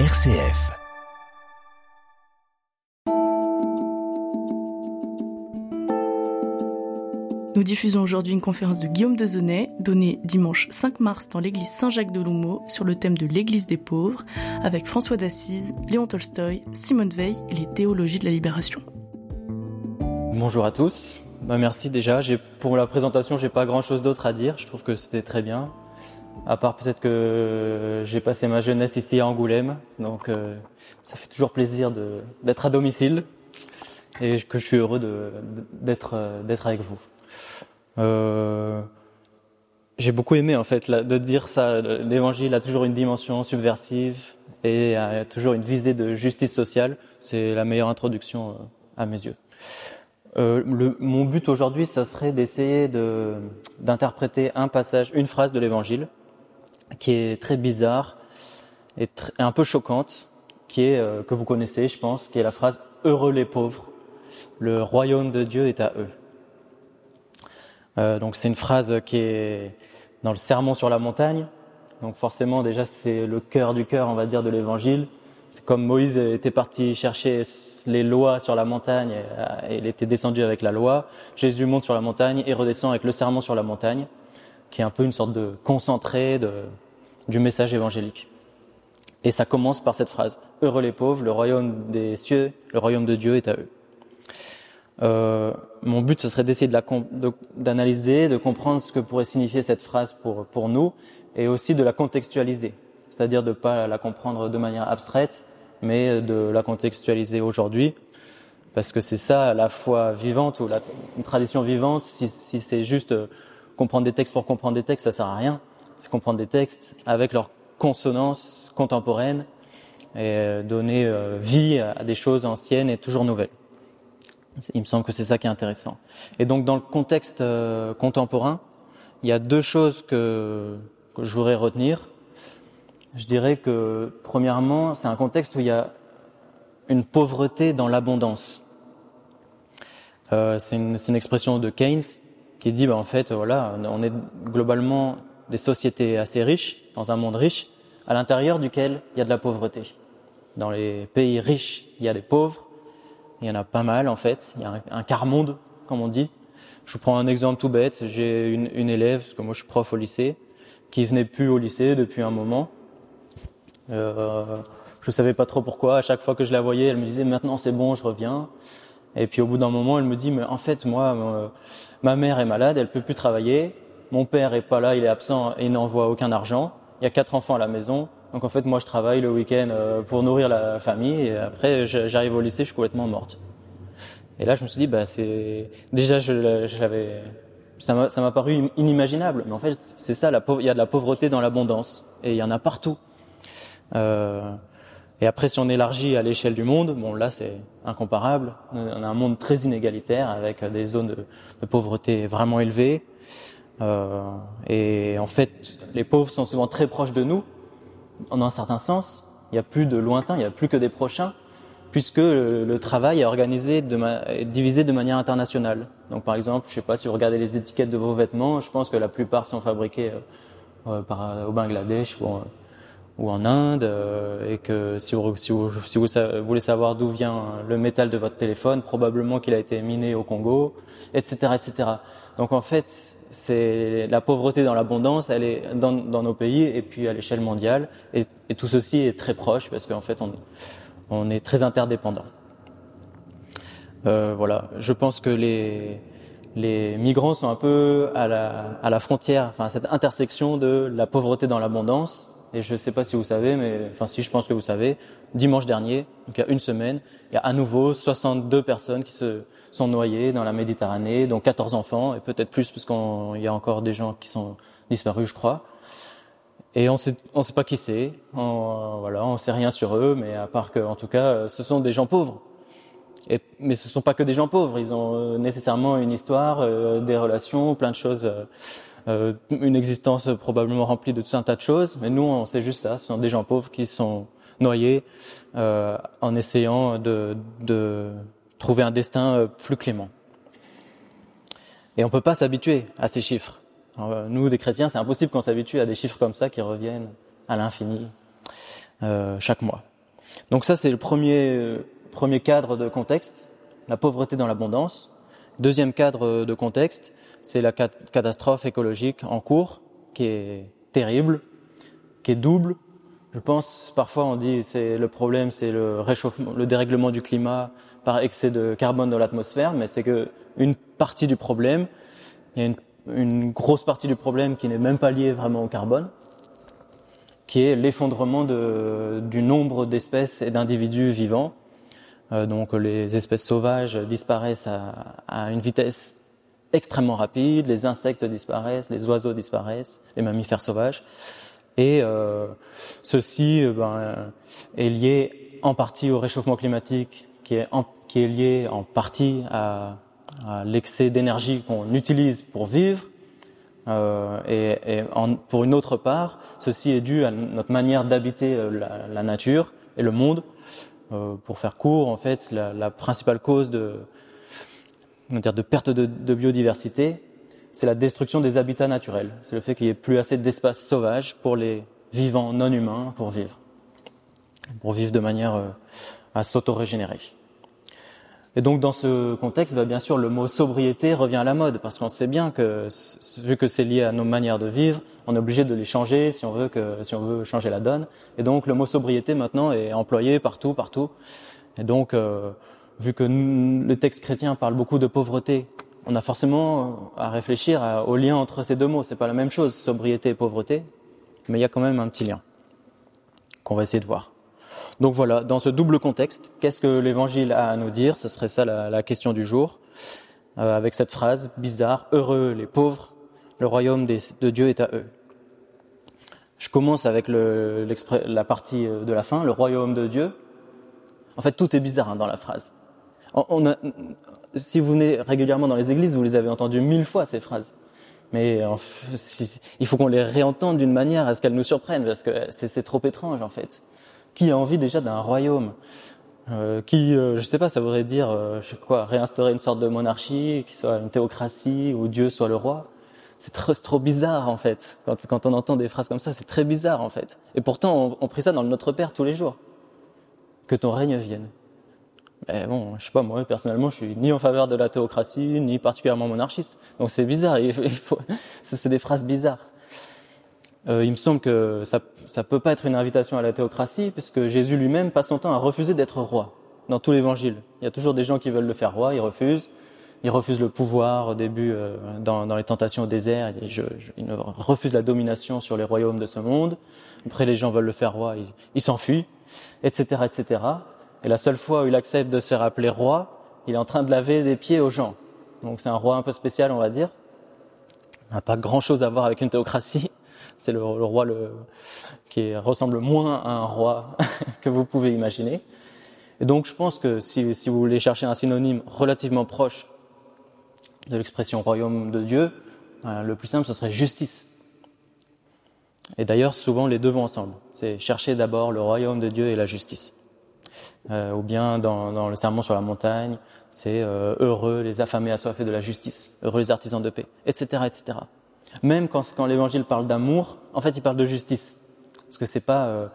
RCF. Nous diffusons aujourd'hui une conférence de Guillaume Dezonnet, donnée dimanche 5 mars dans l'église Saint-Jacques de Loumeau sur le thème de l'église des pauvres, avec François d'Assise, Léon Tolstoï, Simone Veil et les théologies de la libération. Bonjour à tous. Bah, merci déjà. Pour la présentation, j'ai pas grand chose d'autre à dire. Je trouve que c'était très bien. À part peut-être que j'ai passé ma jeunesse ici à Angoulême, donc euh, ça fait toujours plaisir d'être à domicile et que je suis heureux d'être d'être avec vous. Euh, j'ai beaucoup aimé en fait de dire ça. L'évangile a toujours une dimension subversive et a toujours une visée de justice sociale. C'est la meilleure introduction euh, à mes yeux. Euh, mon but aujourd'hui, ça serait d'essayer de, d'interpréter un passage, une phrase de l'Évangile qui est très bizarre et, un peu choquante, qui est euh, que vous connaissez, je pense, qui est la phrase "Heureux les pauvres, le royaume de Dieu est à eux". Euh, donc c'est une phrase qui est dans le Sermon sur la montagne. Donc forcément déjà c'est le cœur du cœur, on va dire, de l'Évangile. C'est comme Moïse était parti chercher les lois sur la montagne et, il était descendu avec la loi. Jésus monte sur la montagne et redescend avec le sermon sur la montagne, qui est un peu une sorte de concentré de, du message évangélique. Et ça commence par cette phrase Heureux les pauvres, le royaume des cieux, le royaume de Dieu est à eux. Euh, mon but, ce serait d'essayer d'analyser, de, de, comprendre ce que pourrait signifier cette phrase pour, pour nous, et aussi de la contextualiser, c'est-à-dire de ne pas la comprendre de manière abstraite, mais de la contextualiser aujourd'hui, parce que c'est ça la foi vivante ou la tradition vivante. Si, si c'est juste euh, comprendre des textes pour comprendre des textes, ça sert à rien. C'est comprendre des textes avec leur consonance contemporaine et euh, donner vie à des choses anciennes et toujours nouvelles. Il me semble que c'est ça qui est intéressant. Et donc dans le contexte euh, contemporain, il y a deux choses que, je voudrais retenir. Je dirais que premièrement, c'est un contexte où il y a une pauvreté dans l'abondance. Euh, c'est une, une, expression de Keynes qui dit, bah, en fait, voilà, on est globalement des sociétés assez riches, dans un monde riche, à l'intérieur duquel il y a de la pauvreté. Dans les pays riches, il y a des pauvres, il y en a pas mal en fait. Il y a un, quart monde, comme on dit. Je prends un exemple tout bête. J'ai une, une, élève, parce que moi je suis prof au lycée, qui venait plus au lycée depuis un moment. Euh, je savais pas trop pourquoi. À chaque fois que je la voyais, elle me disait maintenant c'est bon, je reviens. Et puis au bout d'un moment, elle me dit mais en fait moi, ma mère est malade, elle peut plus travailler. Mon père est pas là, il est absent et n'envoie aucun argent. Il y a quatre enfants à la maison. Donc en fait, moi, je travaille le week-end euh, pour nourrir la famille et après, j'arrive au lycée, je suis complètement morte. Et là, je me suis dit, bah, c'est déjà, je, ça m'a paru inimaginable. Mais en fait, c'est ça, la il y a de la pauvreté dans l'abondance et il y en a partout. Euh, et après, si on élargit à l'échelle du monde, bon, là, c'est incomparable. On a un monde très inégalitaire avec des zones de pauvreté vraiment élevées. Euh, et en fait, les pauvres sont souvent très proches de nous en un certain sens, il n'y a plus de lointain, il n'y a plus que des prochains, puisque le, travail est organisé, est divisé de manière internationale. Donc par exemple, je ne sais pas si vous regardez les étiquettes de vos vêtements, je pense que la plupart sont fabriqués euh, euh par, au Bangladesh ou, en Inde, et que si vous voulez savoir d'où vient le métal de votre téléphone, probablement qu'il a été miné au Congo, etc., etc. Donc en fait, c'est la pauvreté dans l'abondance, elle est dans, nos pays et puis à l'échelle mondiale. Et, tout ceci est très proche parce qu'en fait, on, est très interdépendants. Euh, voilà, je pense que les, migrants sont un peu à la, à la frontière, enfin cette intersection de la pauvreté dans l'abondance et je ne sais pas si vous savez, mais enfin si je pense que vous savez, dimanche dernier, donc il y a une semaine, il y a à nouveau 62 personnes qui se sont noyées dans la Méditerranée, dont 14 enfants, et peut-être plus parce qu'il y a encore des gens qui sont disparus, je crois. Et on sait, on sait pas qui c'est, on, voilà, on sait rien sur eux, mais à part que, en tout cas, ce sont des gens pauvres. Mais ce sont pas que des gens pauvres, ils ont euh, nécessairement une histoire, euh, des relations, plein de choses. Euh, euh, une existence probablement remplie de tout un tas de choses, mais nous, on sait juste ça. Ce sont des gens pauvres qui sont noyés euh, en essayant de, de, trouver un destin euh, plus clément. Et on peut pas s'habituer à ces chiffres. nous, des chrétiens, c'est impossible qu'on s'habitue à des chiffres comme ça qui reviennent à l'infini. chaque mois. Donc ça, c'est le premier, premier cadre de contexte, la pauvreté dans l'abondance. Deuxième cadre de contexte, c'est la catastrophe écologique en cours, qui est terrible, qui est double. Je pense, parfois on dit c'est le problème, c'est le réchauffement, le dérèglement du climat par excès de carbone dans l'atmosphère, mais c'est que une partie du problème, il y a une, grosse partie du problème qui n'est même pas liée vraiment au carbone, qui est l'effondrement du nombre d'espèces et d'individus vivants. Euh, donc les espèces sauvages disparaissent à, une vitesse extrêmement rapide, les insectes disparaissent, les oiseaux disparaissent, les mammifères sauvages. Et euh, ceci euh, ben, est lié en partie au réchauffement climatique, qui est, lié en partie à, l'excès d'énergie qu'on utilise pour vivre, euh, et, pour une autre part, ceci est dû à notre manière d'habiter la, nature et le monde. Pour faire court, en fait, la, principale cause de, de perte de, biodiversité, c'est la destruction des habitats naturels. C'est le fait qu'il n'y ait plus assez d'espace sauvage pour les vivants non humains pour vivre, pour vivre de manière euh, à s'auto-régénérer. Et donc dans ce contexte, bah, bien sûr, le mot sobriété revient à la mode parce qu'on sait bien que vu que c'est lié à nos manières de vivre, on est obligé de les changer si on veut que si on veut changer la donne. Et donc le mot sobriété maintenant est employé partout, partout. Et donc euh, vu que le texte chrétien parle beaucoup de pauvreté, on a forcément à réfléchir au lien entre ces deux mots. C'est pas la même chose, sobriété et pauvreté, mais il y a quand même un petit lien qu'on va essayer de voir. Donc voilà, dans ce double contexte, qu'est-ce que l'Évangile a à nous dire? Ce serait ça la, question du jour, euh, avec cette phrase bizarre heureux les pauvres, le royaume de Dieu est à eux. Je commence avec la partie euh, de la fin, le royaume de Dieu. En fait, tout est bizarre hein, dans la phrase. On, a, si vous venez régulièrement dans les églises, vous les avez entendues mille fois ces phrases. Mais il faut qu'on les réentende d'une manière à ce qu'elles nous surprennent, parce que c'est trop étrange en fait. Qui a envie déjà d'un royaume euh, Qui, euh, je sais pas, ça voudrait dire, euh, je sais quoi, réinstaurer une sorte de monarchie, qui soit une théocratie, où Dieu soit le roi. C'est trop, bizarre en fait. Quand, quand, on entend des phrases comme ça, c'est très bizarre en fait. Et pourtant, on, on prie ça dans le Notre Père tous les jours. Que ton règne vienne. Mais bon, je sais pas, moi personnellement, je suis ni en faveur de la théocratie, ni particulièrement monarchiste. Donc c'est bizarre. Il faut, c'est des phrases bizarres. Euh, il me semble que ça ça peut pas être une invitation à la théocratie, puisque Jésus lui-même passe son temps à refuser d'être roi dans tout l'Évangile. Il y a toujours des gens qui veulent le faire roi, ils refusent. Ils refusent le pouvoir au début euh, dans, dans, les tentations au désert. Il, je, je, il refuse la domination sur les royaumes de ce monde. Après, les gens veulent le faire roi, ils, ils s'enfuient, etc., etc. Et la seule fois où il accepte de se faire appeler roi, il est en train de laver des pieds aux gens. Donc c'est un roi un peu spécial, on va dire. N'a pas grand-chose à voir avec une théocratie c'est le, roi qui ressemble moins à un roi que vous pouvez imaginer. Et donc je pense que si, si vous voulez chercher un synonyme relativement proche de l'expression royaume de Dieu, euh, le plus simple ce serait justice. Et d'ailleurs souvent les deux vont ensemble. C'est chercher d'abord le royaume de Dieu et la justice. Euh, ou bien dans, le sermon sur la montagne, c'est euh, heureux les affamés assoiffés de la justice, heureux les artisans de paix, etc., etc. Même quand, l'Évangile parle d'amour, en fait, il parle de justice. Parce que c'est pas euh,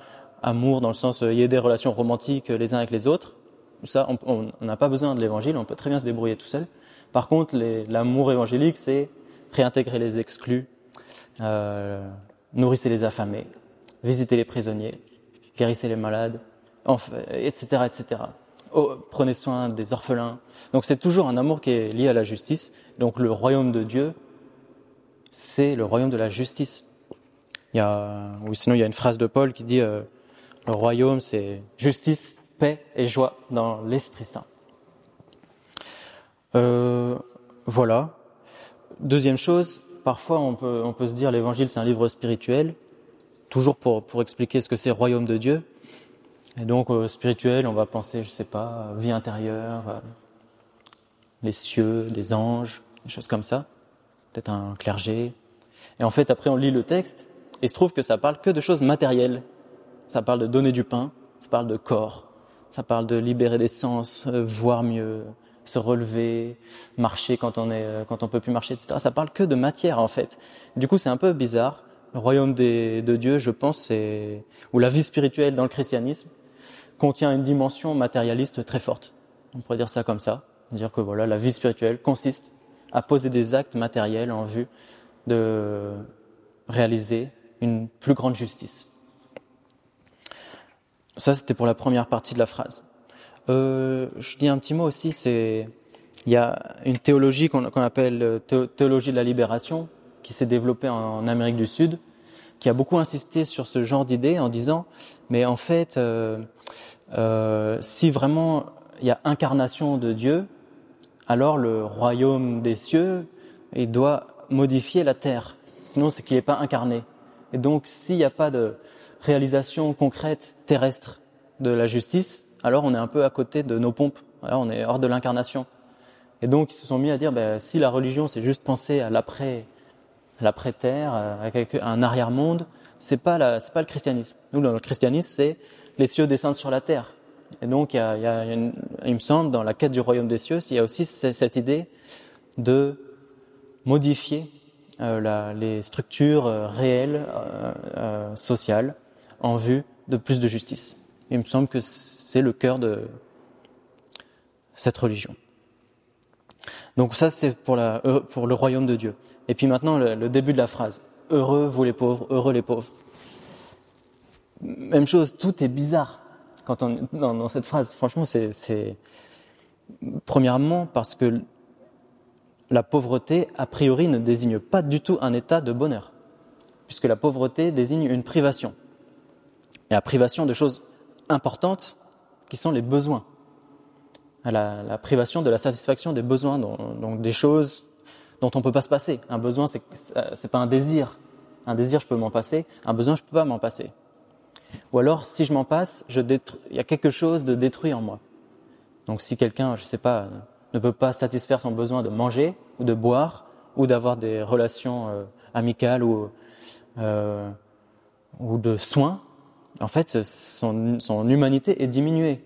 amour dans le sens il y a des relations romantiques les uns avec les autres. Ça, on n'a pas besoin de l'Évangile, on peut très bien se débrouiller tout seul. Par contre, l'amour évangélique, c'est réintégrer les exclus, euh, les affamés, visitez les prisonniers, guérissez les malades, etc., etc. Oh, prenez soin des orphelins. Donc c'est toujours un amour qui est lié à la justice. Donc le royaume de Dieu, c'est le royaume de la justice. Il y a, ou sinon il y a une phrase de Paul qui dit euh, le royaume c'est justice, paix et joie dans l'Esprit Saint. Euh, voilà. Deuxième chose, parfois on peut, on peut se dire l'évangile c'est un livre spirituel, toujours pour, pour expliquer ce que c'est royaume de Dieu. Et donc euh, spirituel, on va penser, je sais pas, vie intérieure, euh, les cieux, des anges, des choses comme ça peut-être un clergé. Et en fait, après, on lit le texte et il se trouve que ça parle que de choses matérielles. Ça parle de donner du pain, ça parle de corps, ça parle de libérer des sens, euh, voir mieux, se relever, marcher quand on est, euh, quand on peut plus marcher, etc. Ça parle que de matière en fait. Du coup, c'est un peu bizarre le royaume de Dieu, je pense, c'est, ou la vie spirituelle dans le christianisme, contient une dimension matérialiste très forte. On pourrait dire ça comme ça. Dire que voilà, la vie spirituelle consiste à poser des actes matériels en vue de réaliser une plus grande justice. Ça, c'était pour la première partie de la phrase. Euh, je dis un petit mot aussi, c'est il y a une théologie qu'on appelle théologie de la libération qui s'est développée en Amérique du Sud, qui a beaucoup insisté sur ce genre d'idée en disant, mais en fait, euh, euh, si vraiment il y a incarnation de Dieu, alors le royaume des cieux, il doit modifier la terre. Sinon, c'est qu'il n'est pas incarné. Et donc, s'il n'y a pas de réalisation concrète terrestre de la justice, alors on est un peu à côté de nos pompes. On est hors de l'incarnation. Et donc, ils se sont mis à dire, ben, si la religion, c'est juste penser à l'après, l'après-terre, à un arrière-monde, c'est pas c'est pas le christianisme. Nous, dans le christianisme, c'est les cieux descendent sur la terre. Et donc, il, me semble, dans la quête du royaume des cieux, il y a aussi cette idée de modifier euh, les structures euh, réelles, euh, euh, sociales, en vue de plus de justice. Il me semble que c'est le cœur de cette religion. Donc ça, c'est pour le royaume de Dieu. Et puis maintenant, le, début de la phrase. Heureux vous les pauvres, heureux les pauvres. Même chose, tout est bizarre quand on dans, cette phrase. Franchement, c'est premièrement parce que la pauvreté, a priori, ne désigne pas du tout un état de bonheur, puisque la pauvreté désigne une privation. La privation de choses importantes qui sont les besoins. La, la privation de la satisfaction des besoins, donc des choses dont on ne peut pas se passer. Un besoin, c'est n'est pas un désir. Un désir, je peux m'en passer. Un besoin, je ne peux pas m'en passer. Ou alors, si je m'en passe, je il y a quelque chose de détruit en moi. Donc, si quelqu'un, je ne sais pas, ne peut pas satisfaire son besoin de manger ou de boire ou d'avoir des relations euh, amicales ou, euh, ou de soins, en fait, son, son humanité est diminuée.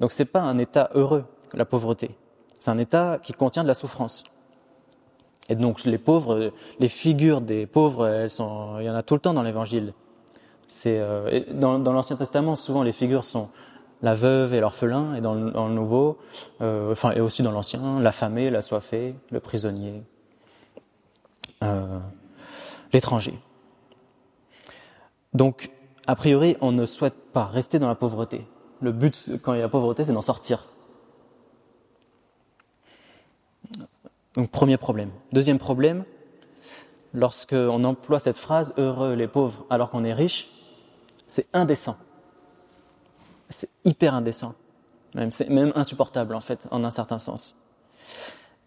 Donc, c'est pas un état heureux, la pauvreté. C'est un état qui contient de la souffrance. Et donc les pauvres, les figures des pauvres, il y en a tout le temps dans l'Évangile. C'est euh, dans, l'Ancien Testament, souvent les figures sont la veuve et l'orphelin, et dans le, dans le Nouveau, euh, enfin et aussi dans l'Ancien, l'affamé, l'assoiffé, le prisonnier, euh, l'étranger. Donc, a priori, on ne souhaite pas rester dans la pauvreté. Le but, quand il y a pauvreté, c'est d'en sortir. Donc premier problème. Deuxième problème, lorsqu'on emploie cette phrase heureux les pauvres alors qu'on est riche, c'est indécent. C'est hyper indécent. Même, c'est même insupportable en fait, en un certain sens.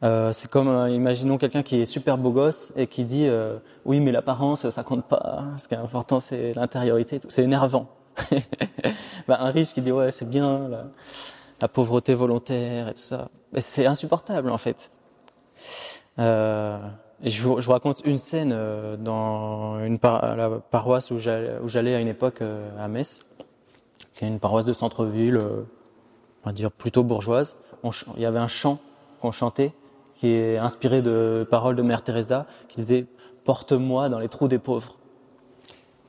Euh, c'est comme, euh, imaginons quelqu'un qui est super beau gosse et qui dit euh, oui mais l'apparence ça compte pas, ce qui est important c'est l'intériorité, c'est énervant. ben, un riche qui dit ouais c'est bien la, pauvreté volontaire et tout ça, mais c'est insupportable en fait. Euh, je vous, raconte une scène euh, dans une la paroisse où j'allais à une époque euh, à Metz, qui est une paroisse de centre-ville, on va dire plutôt bourgeoise. Il y avait un chant qu'on chantait qui est inspiré de paroles de Mère Teresa qui disait Porte-moi dans les trous des pauvres.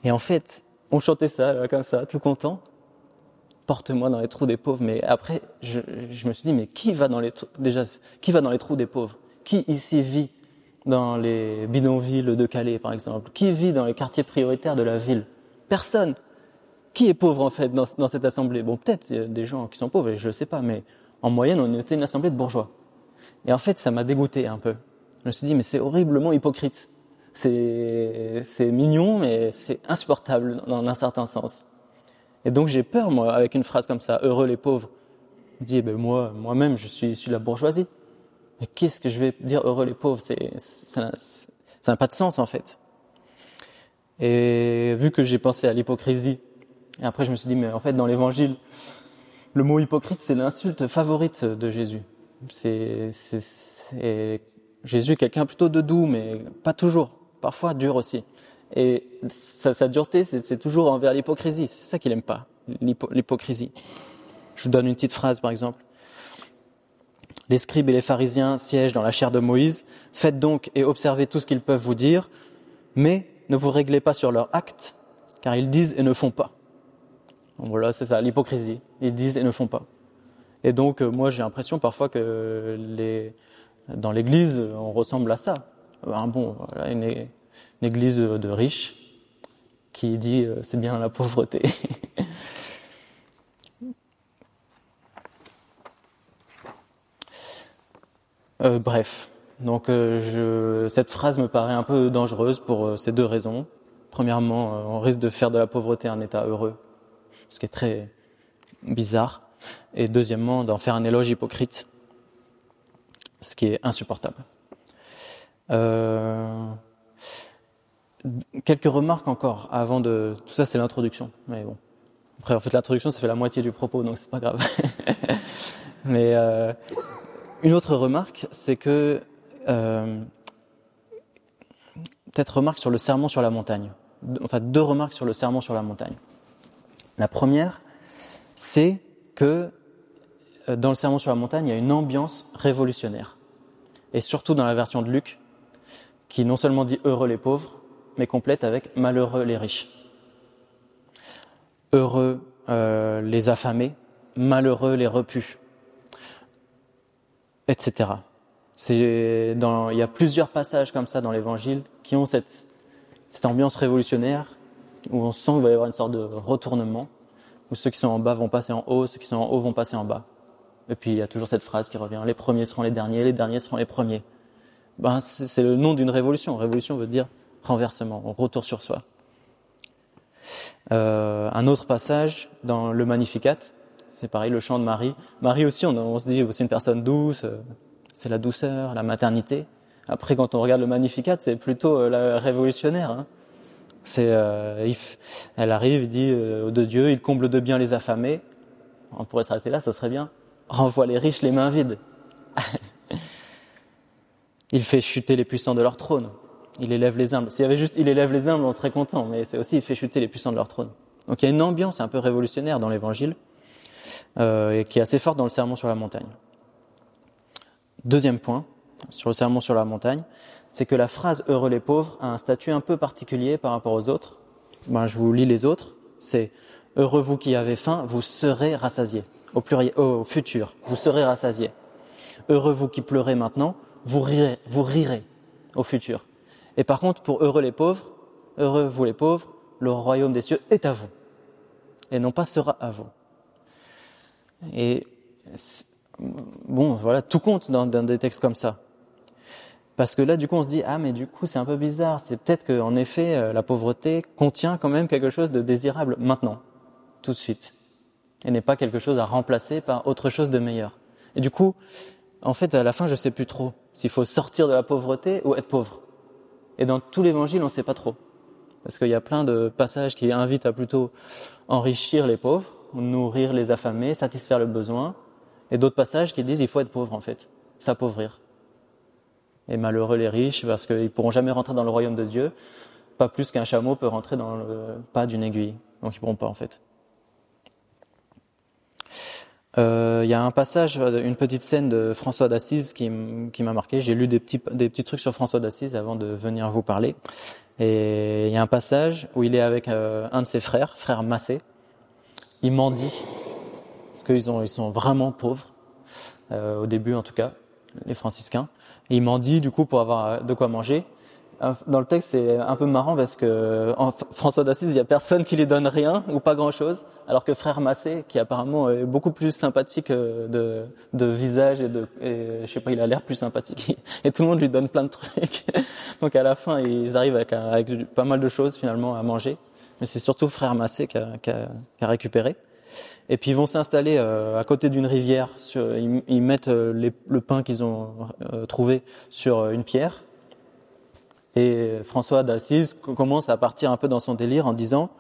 Et en fait, on chantait ça comme ça, tout content. Porte-moi dans les trous des pauvres. Mais après, je, je, me suis dit, mais qui va dans les déjà qui va dans les trous des pauvres? Qui ici vit dans les bidonvilles de Calais, par exemple? Qui vit dans les quartiers prioritaires de la ville? Personne. Qui est pauvre, en fait, dans, cette assemblée? Bon, peut-être des gens qui sont pauvres, je ne sais pas, mais en moyenne, on était une assemblée de bourgeois. Et en fait, ça m'a dégoûté un peu. Je me suis dit, mais c'est horriblement hypocrite. C'est, c'est mignon, mais c'est insupportable dans un certain sens. Et donc j'ai peur, moi, avec une phrase comme ça, heureux les pauvres. Je dis, eh ben moi, moi-même, je suis issu de la bourgeoisie. Mais qu'est-ce que je vais dire heureux les pauvres? C'est ça n'a pas de sens en fait. Et vu que j'ai pensé à l'hypocrisie, et après je me suis dit mais en fait dans l'Évangile, le mot hypocrite c'est l'insulte favorite de Jésus. C'est Jésus quelqu'un plutôt de doux, mais pas toujours, parfois dur aussi. Et sa, sa dureté, c'est toujours envers l'hypocrisie. C'est ça qu'il aime pas, l'hypocrisie. Je vous donne une petite phrase par exemple. Les scribes et les pharisiens siègent dans la chair de Moïse. Faites donc et observez tout ce qu'ils peuvent vous dire, mais ne vous réglez pas sur leurs actes, car ils disent et ne font pas. voilà, c'est ça, l'hypocrisie. Ils disent et ne font pas. Et donc, euh, moi, j'ai l'impression parfois que les, dans l'église, on ressemble à ça. Un bon, voilà, une, une, église de riches qui dit euh, c'est bien la pauvreté. euh, bref, donc euh, cette phrase me paraît un peu dangereuse pour euh, ces deux raisons. Premièrement, on risque de faire de la pauvreté un état heureux, ce qui est très bizarre. Et deuxièmement, d'en faire un éloge hypocrite, ce qui est insupportable. Quelques remarques encore avant de. Tout ça, c'est l'introduction. Mais bon. Après, en fait, l'introduction, ça fait la moitié du propos, donc c'est pas grave. Mais une autre remarque, c'est que. Euh, Peut-être remarque sur le serment sur la montagne. Enfin, deux remarques sur le serment sur la montagne. La première, c'est que euh, dans le serment sur la montagne, il y a une ambiance révolutionnaire. Et surtout dans la version de Luc, qui non seulement dit heureux les pauvres, mais complète avec malheureux les riches. Heureux euh, les affamés, malheureux les repus, etc. Dans, il y a plusieurs passages comme ça dans l'Évangile qui ont cette, cette ambiance révolutionnaire où on sent qu'il va y avoir une sorte de retournement, où ceux qui sont en bas vont passer en haut, ceux qui sont en haut vont passer en bas. Et puis il y a toujours cette phrase qui revient les premiers seront les derniers, les derniers seront les premiers. Ben, c'est le nom d'une révolution. Révolution veut dire renversement, retour sur soi. Euh, un autre passage dans le Magnificat, c'est pareil, le chant de Marie. Marie aussi, on, se dit, c'est une personne douce, euh, c'est la douceur, la maternité. Après, quand on regarde le Magnificat, c'est plutôt euh, la révolutionnaire. Hein. C'est, elle arrive, il dit de Dieu, il comble de bien les affamés. On pourrait s'arrêter là, ça serait bien. Renvoie les riches les mains vides. il fait chuter les puissants de leur trône il élève les humbles. S'il y avait juste il élève les humbles, on serait content, mais c'est aussi il fait chuter les puissants de leur trône. Donc il y a une ambiance un peu révolutionnaire dans l'évangile, euh, et qui est assez forte dans le sermon sur la montagne. Deuxième point, sur le sermon sur la montagne, c'est que la phrase heureux les pauvres a un statut un peu particulier par rapport aux autres. Ben, je vous lis les autres. C'est heureux vous qui avez faim, vous serez rassasiés. Au pluriel, au futur, vous serez rassasiés. Heureux vous qui pleurez maintenant, vous rirez, vous rirez au futur. Et par contre, pour heureux les pauvres, heureux vous les pauvres, le royaume des cieux est à vous, et non pas sera à vous. Et bon, voilà, tout compte dans, des textes comme ça. Parce que là, du coup, on se dit, ah, mais du coup, c'est un peu bizarre. C'est peut-être qu'en effet, euh, la pauvreté contient quand même quelque chose de désirable maintenant, tout de suite. Et n'est pas quelque chose à remplacer par autre chose de meilleur. Et du coup, en fait, à la fin, je sais plus trop s'il faut sortir de la pauvreté ou être pauvre. Et dans tout l'évangile, on ne sait pas trop. Parce qu'il y a plein de passages qui invitent à plutôt enrichir les pauvres, nourrir les affamés, satisfaire le besoin. Et d'autres passages qui disent il faut être pauvre en fait, s'appauvrir. Et malheureux les riches parce qu'ils pourront jamais rentrer dans le royaume de Dieu, pas plus qu'un chameau peut rentrer dans le pas d'une aiguille. Donc ils pourront pas en fait. Euh, il y a un passage, une petite scène de François d'Assise qui, m'a marqué. J'ai lu des petits, des petits trucs sur François d'Assise avant de venir vous parler. Et il y a un passage où il est avec euh, un de ses frères, frère Massé. Il mendie, parce qu'ils ils sont vraiment pauvres, euh, au début en tout cas, les franciscains. Et il mendie du coup pour avoir de quoi manger. Dans le texte, c'est un peu marrant parce que François d'Assise, il y a personne qui lui donne rien ou pas grand-chose, alors que Frère Massé, qui apparemment est beaucoup plus sympathique euh, de, visage et de, et, je sais pas, il a l'air plus sympathique et tout le monde lui donne plein de trucs. Donc à la fin, ils arrivent avec pas mal de choses finalement à manger, mais c'est surtout Frère Massé qui a, qui a, qui a récupéré. Et puis ils vont s'installer euh, à côté d'une rivière. Sur, ils, ils mettent euh, les, le pain qu'ils ont trouvé sur une pierre et François d'Assise commence à partir un peu dans son délire en disant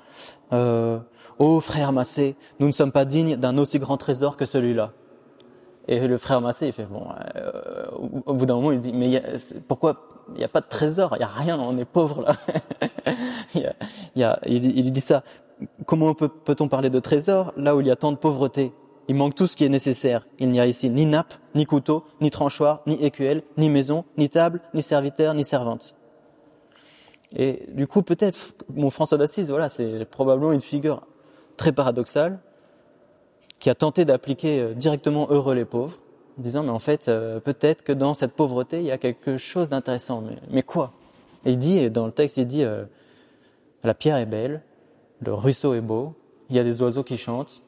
euh, Oh frère Massé, nous ne sommes pas dignes d'un aussi grand trésor que celui-là. Et le frère Massé, il fait Bon, euh, au bout d'un moment, il dit Mais pourquoi il n'y a pas de trésor Il n'y a rien, on est pauvre là. il, dit ça. Comment peut-on parler de trésor là où il y a tant de pauvreté? Il manque tout ce qui est nécessaire. Il n'y a ici ni nappe, ni couteau, ni tranchoir, ni écuelle, ni maison, ni table, ni serviteur, ni servante. Et du coup, peut-être, mon François d'Assise, voilà, c'est probablement une figure très paradoxale qui a tenté d'appliquer euh, directement heureux les pauvres, en disant, mais en fait, euh, peut-être que dans cette pauvreté, il y a quelque chose d'intéressant. Mais, quoi? Et il dit, dans le texte, il dit, euh, la pierre est belle, le ruisseau est beau, il y a des oiseaux qui chantent,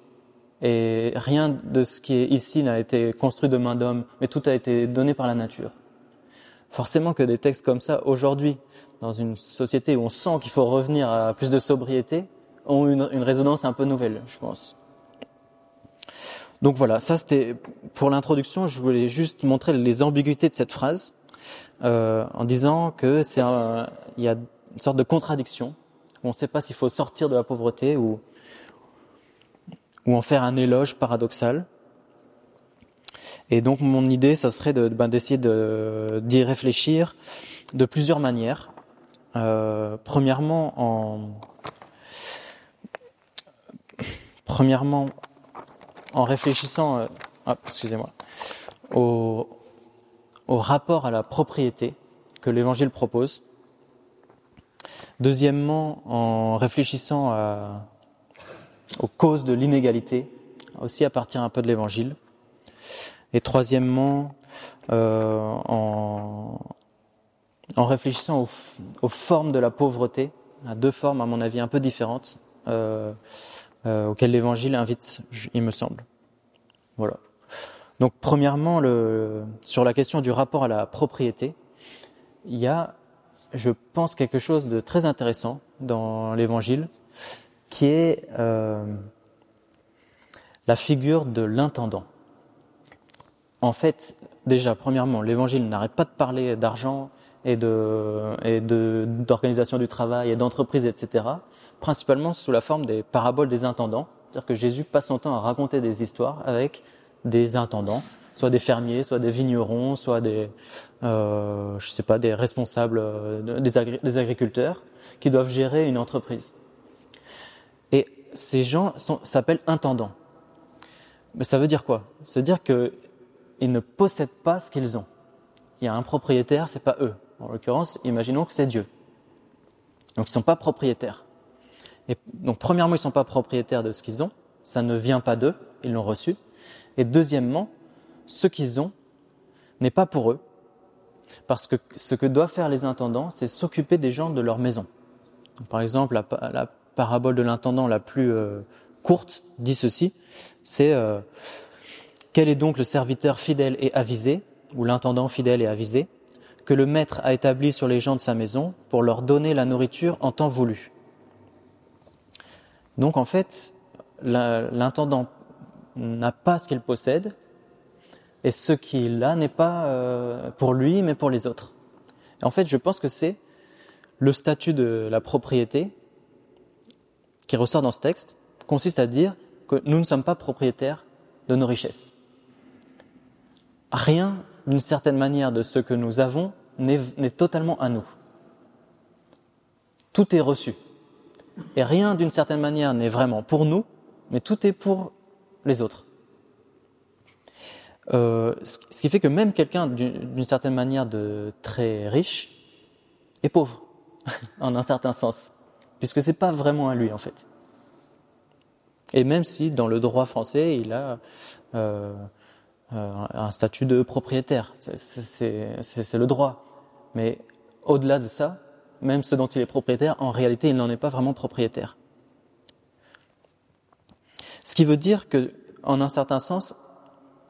et rien de ce qui est ici n'a été construit de main d'homme, mais tout a été donné par la nature. Forcément que des textes comme ça, aujourd'hui, dans une société où on sent qu'il faut revenir à plus de sobriété, ont une résonance un peu nouvelle, je pense. Donc voilà, ça c'était pour l'introduction. Je voulais juste montrer les ambiguïtés de cette phrase euh, en disant que c'est il y a une sorte de contradiction. On ne sait pas s'il faut sortir de la pauvreté ou ou en faire un éloge paradoxal. Et donc mon idée, ça serait ben, d'essayer de, d'y réfléchir de plusieurs manières. Euh, premièrement, en premièrement en réfléchissant, euh, au, rapport à la propriété que l'Évangile propose. Deuxièmement, en réfléchissant aux causes de l'inégalité, aussi à partir un peu de l'Évangile. Et troisièmement, euh, en, réfléchissant aux, aux, formes de la pauvreté, à deux formes à mon avis un peu différentes, euh, euh, auxquelles l'Évangile invite, il me semble. Voilà. Donc premièrement, sur la question du rapport à la propriété, il y a, je pense, quelque chose de très intéressant dans l'Évangile, qui est euh, la figure de l'intendant. En fait, déjà, premièrement, l'Évangile n'arrête pas de parler d'argent et de d'organisation du travail et d'entreprise, etc. Principalement sous la forme des paraboles des intendants, c'est-à-dire que Jésus passe son temps à raconter des histoires avec des intendants, soit des fermiers, soit des vignerons, soit des, euh, je sais pas, des responsables, euh, des, des agriculteurs qui doivent gérer une entreprise. Et ces gens s'appellent intendants. Mais ça veut dire quoi? Ça veut dire qu'ils ne possèdent pas ce qu'ils ont. Il y a un propriétaire, c'est pas eux. En l'occurrence, imaginons que c'est Dieu. Donc ils sont pas propriétaires. Et donc premièrement, ils sont pas propriétaires de ce qu'ils ont. Ça ne vient pas d'eux. Ils l'ont reçu. Et deuxièmement, ce qu'ils ont n'est pas pour eux. Parce que ce que doivent faire les intendants, c'est s'occuper des gens de leur maison. Par exemple, la, la parabole de l'intendant la plus euh, courte dit ceci, c'est euh, quel est donc le serviteur fidèle et avisé, ou l'intendant fidèle et avisé, que le maître a établi sur les gens de sa maison pour leur donner la nourriture en temps voulu. Donc en fait, l'intendant n'a pas ce qu'il possède, et ce qu'il a n'est pas euh, pour lui, mais pour les autres. En fait, je pense que c'est le statut de la propriété qui ressort dans ce texte consiste à dire que nous ne sommes pas propriétaires de nos richesses. Rien, d'une certaine manière, de ce que nous avons n'est totalement à nous. Tout est reçu. Et rien, d'une certaine manière, n'est vraiment pour nous, mais tout est pour les autres. Euh, ce qui fait que même quelqu'un, d'une certaine manière, de très riche, est pauvre, en un certain sens puisque c'est pas vraiment à lui en fait. Et même si dans le droit français, il a euh, un statut de propriétaire, c'est le droit. Mais au-delà de ça, même ce dont il est propriétaire, en réalité, il n'en est pas vraiment propriétaire. Ce qui veut dire que, en un certain sens,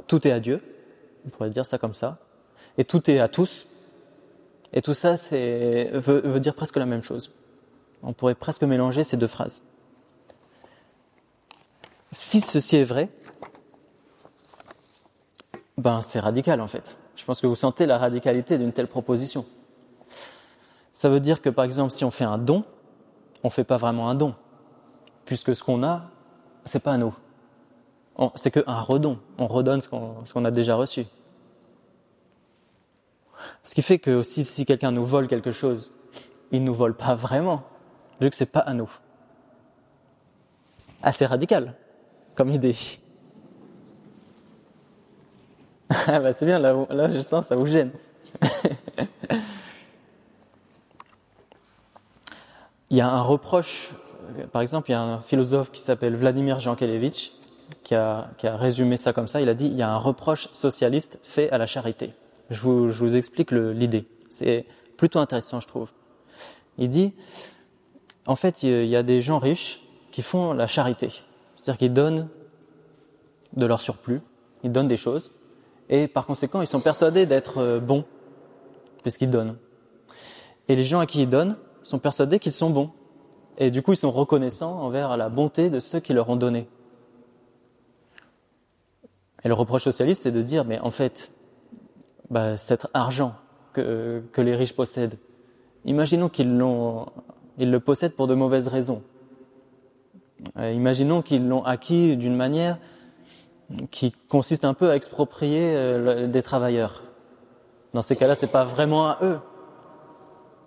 tout est à Dieu, on pourrait dire ça comme ça, et tout est à tous, et tout ça veut dire presque la même chose. On pourrait presque mélanger ces deux phrases. Si ceci est vrai, ben c'est radical en fait. Je pense que vous sentez la radicalité d'une telle proposition. Ça veut dire que par exemple, si on fait un don, on fait pas vraiment un don, puisque ce qu'on a, c'est pas à nous. C'est qu'un redon. On redonne ce qu'on a déjà reçu. Ce qui fait que si quelqu'un nous vole quelque chose, il nous vole pas vraiment vu que c'est pas à nous. Assez radical comme idée. ah bah c'est bien, là, je sens ça vous gêne. il y a un reproche, par exemple, il y a un philosophe qui s'appelle Vladimir Jankelevitch qui a, qui a résumé ça comme ça. Il a dit il y a un reproche socialiste fait à la charité. Je vous, je vous explique l'idée. C'est plutôt intéressant, je trouve. Il dit en fait, il y a des gens riches qui font la charité. C'est-à-dire qu'ils donnent de leur surplus, ils donnent des choses, et par conséquent, ils sont persuadés d'être euh, bons, puisqu'ils donnent. Et les gens à qui ils donnent sont persuadés qu'ils sont bons. Et du coup, ils sont reconnaissants envers la bonté de ceux qui leur ont donné. Et le reproche socialiste, c'est de dire, mais en fait, bah, cet argent que, les riches possèdent, imaginons qu'ils l'ont, ils le possèdent pour de mauvaises raisons. Euh, imaginons qu'ils l'ont acquis d'une manière qui consiste un peu à exproprier euh, des travailleurs. Dans ces cas-là, c'est pas vraiment à eux.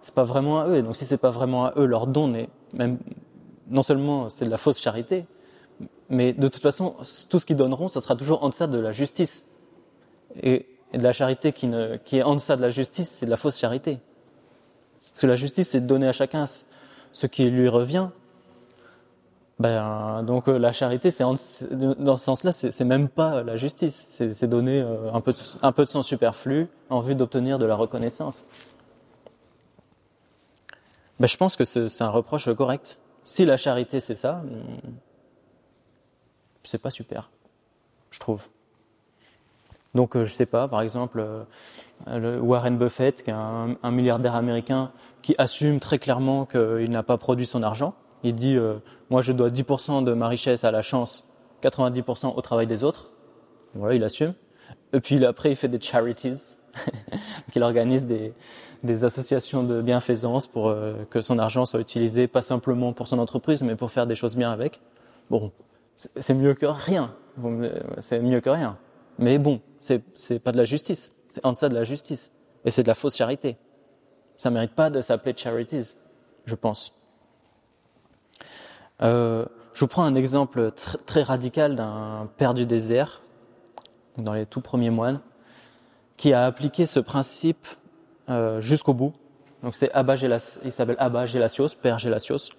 C'est pas vraiment à eux. Et donc, si c'est pas vraiment à eux, leur don même non seulement c'est de la fausse charité, mais de toute façon, tout ce qu'ils donneront, ce sera toujours en deçà de la justice. Et, de la charité qui, qui est en deçà de la justice, c'est de la fausse charité. Parce que la justice, c'est de donner à chacun ce qui lui revient. Ben, donc euh, la charité, c'est dans ce sens-là, c'est même pas la justice. C'est donner euh, un peu, un de son superflu en vue d'obtenir de la reconnaissance. Ben, je pense que c'est un reproche correct. Si la charité, c'est ça, c'est pas super, je trouve. Donc, euh, je sais pas, par exemple, Warren Buffett, qui est un, milliardaire américain, qui assume très clairement qu'il n'a pas produit son argent. Il dit euh, Moi, je dois 10% de ma richesse à la chance, 90% au travail des autres. Voilà, il assume. Et puis après, il fait des charities, qu'il organise des, des, associations de bienfaisance pour que son argent soit utilisé pas simplement pour son entreprise, mais pour faire des choses bien avec. Bon, c'est mieux que rien. C'est mieux que rien. Mais bon, c'est pas de la justice. C'est en deçà de la justice. Et c'est de la fausse charité. Ça mérite pas de s'appeler charities, je pense. Euh, je vous prends un exemple très radical d'un père du désert, dans les tout premiers moines, qui a appliqué ce principe euh, jusqu'au bout. Donc c'est Abba il s'appelle Abba Gelasios, père Gelasios.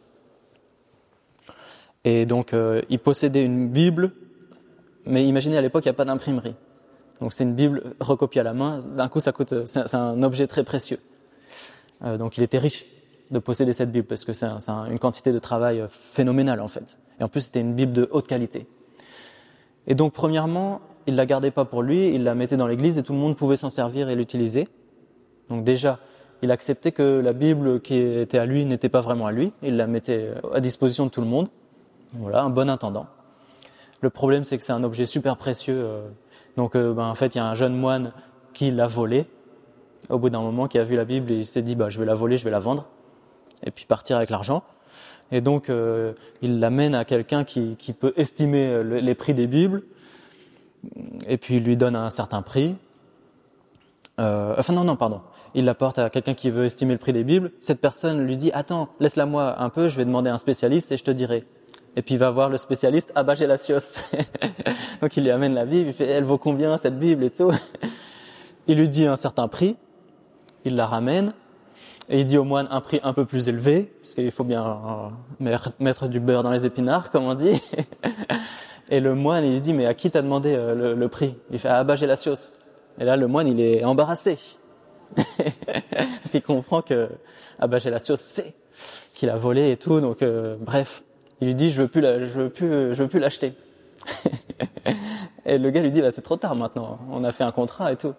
Et donc, euh, il possédait une Bible, mais imaginez à l'époque, il n'y a pas d'imprimerie. Donc, c'est une Bible recopiée à la main. D'un coup, ça coûte, c'est un objet très précieux. Euh, donc, il était riche de posséder cette Bible parce que c'est une quantité de travail phénoménale en fait. Et en plus, c'était une Bible de haute qualité. Et donc, premièrement, il la gardait pas pour lui, il la mettait dans l'église et tout le monde pouvait s'en servir et l'utiliser. Donc déjà, il acceptait que la Bible qui était à lui n'était pas vraiment à lui, il la mettait à disposition de tout le monde. Voilà, un bon intendant. Le problème, c'est que c'est un objet super précieux. Euh, donc, euh, ben, en fait, il y a un jeune moine qui l'a volé. Au bout d'un moment, qui a vu la Bible et il s'est dit, bah, je vais la voler, je vais la vendre, et puis partir avec l'argent. Et donc, euh, il l'amène à quelqu'un qui, peut estimer les prix des Bibles, et puis il lui donne un certain prix. Euh, enfin non, non, pardon. Il l'apporte à quelqu'un qui veut estimer le prix des Bibles. Cette personne lui dit, attends, laisse-la moi un peu, je vais demander à un spécialiste et je te dirai. Et puis il va voir le spécialiste, ah bah j'ai la Donc il lui amène la Bible, il fait, elle vaut combien cette Bible et tout. Il lui dit un certain prix, il la ramène, et il dit au moine un prix un peu plus élevé, parce qu'il faut bien euh, mettre du beurre dans les épinards, comme on dit. Et le moine, il lui dit, mais à qui t'as demandé euh, le, prix? Il fait, bah j'ai la Et là, le moine, il est embarrassé. parce qu'il comprend que, j'ai la c'est qu'il a volé et tout, donc euh, bref. Il lui dit je veux plus je veux plus je veux plus l'acheter. et le gars lui dit bah c'est trop tard maintenant, on a fait un contrat et tout.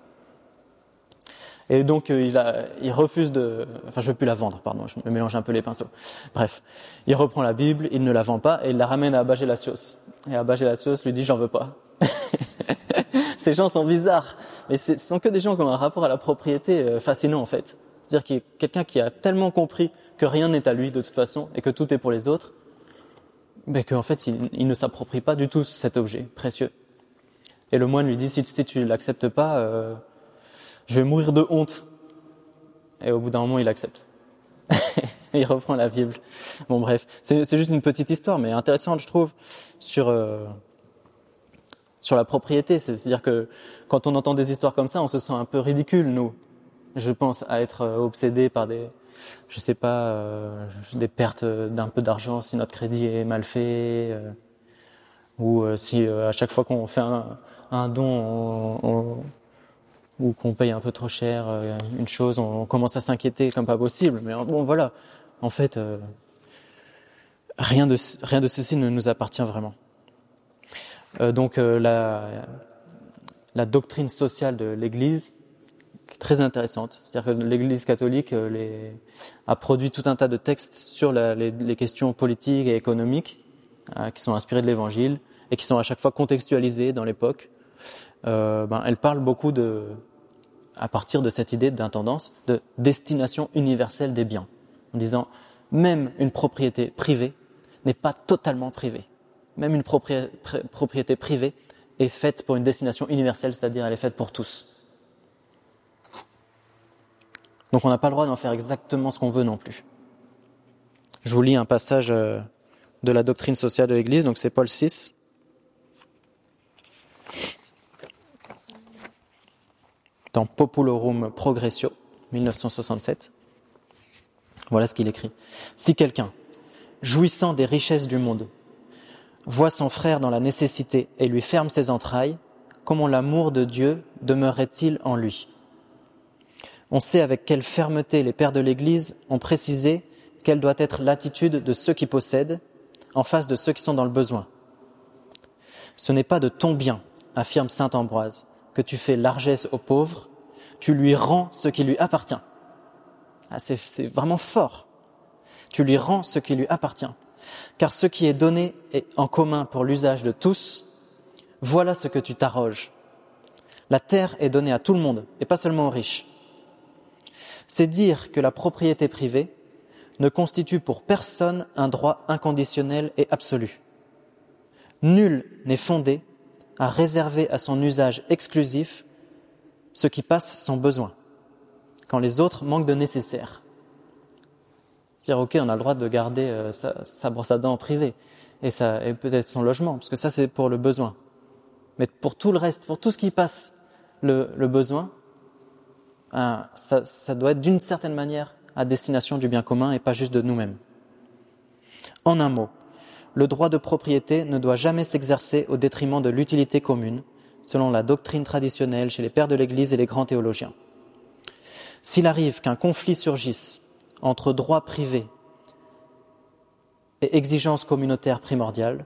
Et donc euh, il, refuse de, enfin je veux plus la vendre, pardon, je me mélange un peu les pinceaux. Bref, il reprend la Bible, il ne la vend pas et il la ramène à Abba Et Abba lui dit j'en veux pas. Ces gens sont bizarres, mais ce sont que des gens qui ont un rapport à la propriété euh, fascinant en fait. C'est-à-dire qu'il y a quelqu'un qui a tellement compris que rien n'est à lui de toute façon et que tout est pour les autres, mais qu'en fait, il, ne s'approprie pas du tout cet objet précieux. Et le moine lui dit, si, si tu l'acceptes pas, euh, je vais mourir de honte. Et au bout d'un moment, il accepte. il reprend la Bible. Bon, bref, c'est juste une petite histoire, mais intéressante, je trouve, sur euh, sur la propriété. C'est-à-dire que quand on entend des histoires comme ça, on se sent un peu ridicule, nous. je pense, à être obsédé par des, je sais pas, des pertes d'un peu d'argent si notre crédit est mal fait, ou si à chaque fois qu'on fait un, don, ou qu'on paye un peu trop cher une chose, on, commence à s'inquiéter comme pas possible. Mais bon, voilà. En fait, rien de rien de ceci ne nous appartient vraiment. Euh, donc euh, la, la, doctrine sociale de l'Église est très intéressante. C'est-à-dire que l'Église catholique euh, a produit tout un tas de textes sur les, questions politiques et économiques qui sont inspirés de l'Évangile et qui sont à chaque fois contextualisés dans l'époque. ben, elle parle beaucoup de, à partir de cette idée d'intendance, de destination universelle des biens, en disant même une propriété privée n'est pas totalement privée même une propriété privée, est faite pour une destination universelle, c'est-à-dire elle est faite pour tous. Donc on n'a pas le droit d'en faire exactement ce qu'on veut non plus. Je vous lis un passage euh, de la doctrine sociale de l'Église, donc c'est Paul VI. Dans Populorum Progressio, 1967. Voilà ce qu'il écrit. Si quelqu'un, jouissant des richesses du monde, voit son frère dans la nécessité et lui ferme ses entrailles, comment l'amour de Dieu demeurerait-il en lui? On sait avec quelle fermeté les pères de l'Église ont précisé quelle doit être l'attitude de ceux qui possèdent en face de ceux qui sont dans le besoin. Ce n'est pas de ton bien, affirme saint Ambroise, que tu fais largesse aux pauvres, tu lui rends ce qui lui appartient. Ah, c'est vraiment fort. Tu lui rends ce qui lui appartient car ce qui est donné est en commun pour l'usage de tous, voilà ce que tu t'arroges. La terre est donnée à tout le monde, et pas seulement aux riches. C'est dire que la propriété privée ne constitue pour personne un droit inconditionnel et absolu. Nul n'est fondé à réserver à son usage exclusif ce qui passe son besoin, quand les autres manquent de nécessaire dire ok, on a le droit de garder euh, sa, brosse à dents en privé et, et peut-être son logement, parce que ça c'est pour le besoin. Mais pour tout le reste, pour tout ce qui passe le, besoin, hein, ça doit être d'une certaine manière à destination du bien commun et pas juste de nous-mêmes. En un mot, le droit de propriété ne doit jamais s'exercer au détriment de l'utilité commune, selon la doctrine traditionnelle chez les pères de l'Église et les grands théologiens. S'il arrive qu'un conflit surgisse entre droit privé et exigence communautaire primordiale,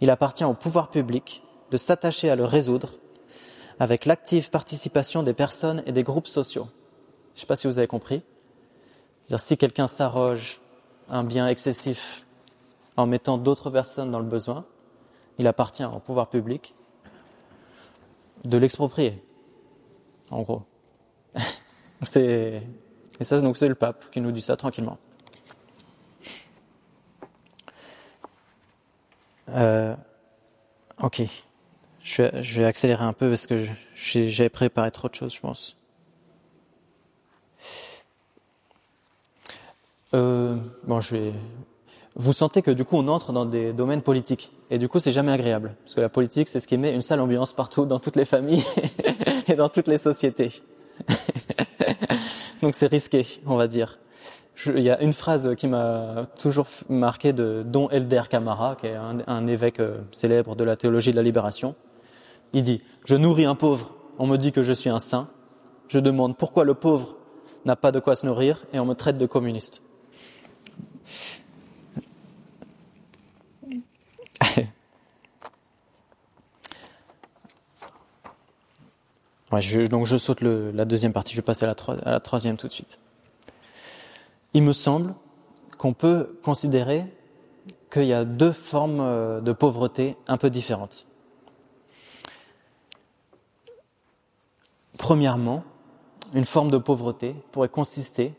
il appartient au pouvoir public de s'attacher à le résoudre avec l'active participation des personnes et des groupes sociaux. Je ne sais pas si vous avez compris. si quelqu'un s'arroge un bien excessif en mettant d'autres personnes dans le besoin, il appartient au pouvoir public de l'exproprier, en gros. C'est et ça, donc, c'est le pape qui nous dit ça tranquillement. Euh, ok. Je vais, accélérer un peu parce que j'ai préparé trop de choses, je pense. Euh, bon, je vais. Vous sentez que du coup, on entre dans des domaines politiques. Et du coup, c'est jamais agréable. Parce que la politique, c'est ce qui met une sale ambiance partout, dans toutes les familles et dans toutes les sociétés. donc c'est risqué, on va dire. il y a une phrase qui m'a toujours marqué de Don Elder Camara, qui est un, évêque euh, célèbre de la théologie de la libération. Il dit Je nourris un pauvre, on me dit que je suis un saint. Je demande pourquoi le pauvre n'a pas de quoi se nourrir et on me traite de communiste. Donc je saute la deuxième partie, je vais passer à la, troisième tout de suite. Il me semble qu'on peut considérer qu'il y a deux formes euh, de pauvreté un peu différentes. Premièrement, une forme de pauvreté pourrait consister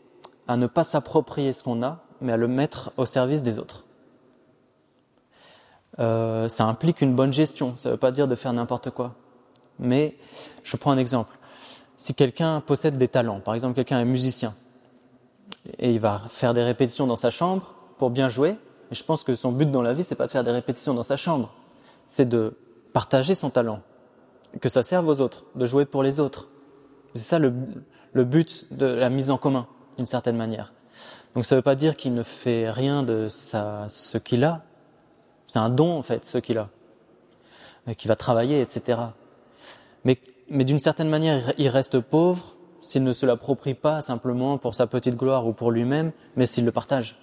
à ne pas s'approprier ce qu'on a, mais à le mettre au service des autres. Euh, ça implique une bonne gestion, ça ne veut pas dire de faire n'importe quoi. Mais je prends un exemple. Si quelqu'un possède des talents, par exemple quelqu'un est musicien, et il va faire des répétitions dans sa chambre pour bien jouer, et je pense que son but dans la vie, c'est pas de faire des répétitions dans sa chambre, c'est de partager son talent, que ça serve aux autres, de jouer pour les autres. C'est ça le, but de la mise en commun, d'une certaine manière. Donc ça ne veut pas dire qu'il ne fait rien de sa, ce qu'il a. C'est un don en fait, ce qu'il a, qui va travailler, etc. Mais, d'une certaine manière, il reste pauvre s'il ne se l'approprie pas simplement pour sa petite gloire ou pour lui-même, mais s'il le partage,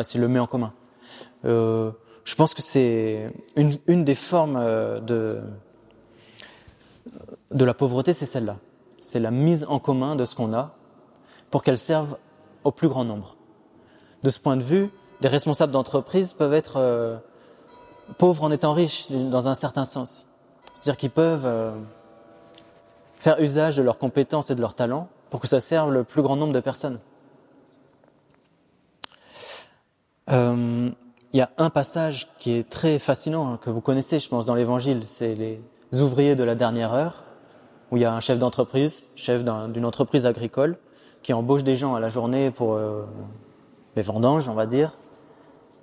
s'il le met en commun. Euh, je pense que c'est une, des formes euh, de, de la pauvreté, c'est celle-là. C'est la mise en commun de ce qu'on a pour qu'elle serve au plus grand nombre. De ce point de vue, des responsables d'entreprise peuvent être euh, pauvres en étant riches dans un certain sens. C'est-à-dire qu'ils peuvent euh, faire usage de leurs compétences et de leurs talents pour que ça serve le plus grand nombre de personnes. Euh, il y a un passage qui est très fascinant, hein, que vous connaissez, je pense, dans l'Évangile, c'est les ouvriers de la dernière heure, où il y a un chef d'entreprise, chef d'une entreprise agricole, qui embauche des gens à la journée pour euh, les vendanges, on va dire.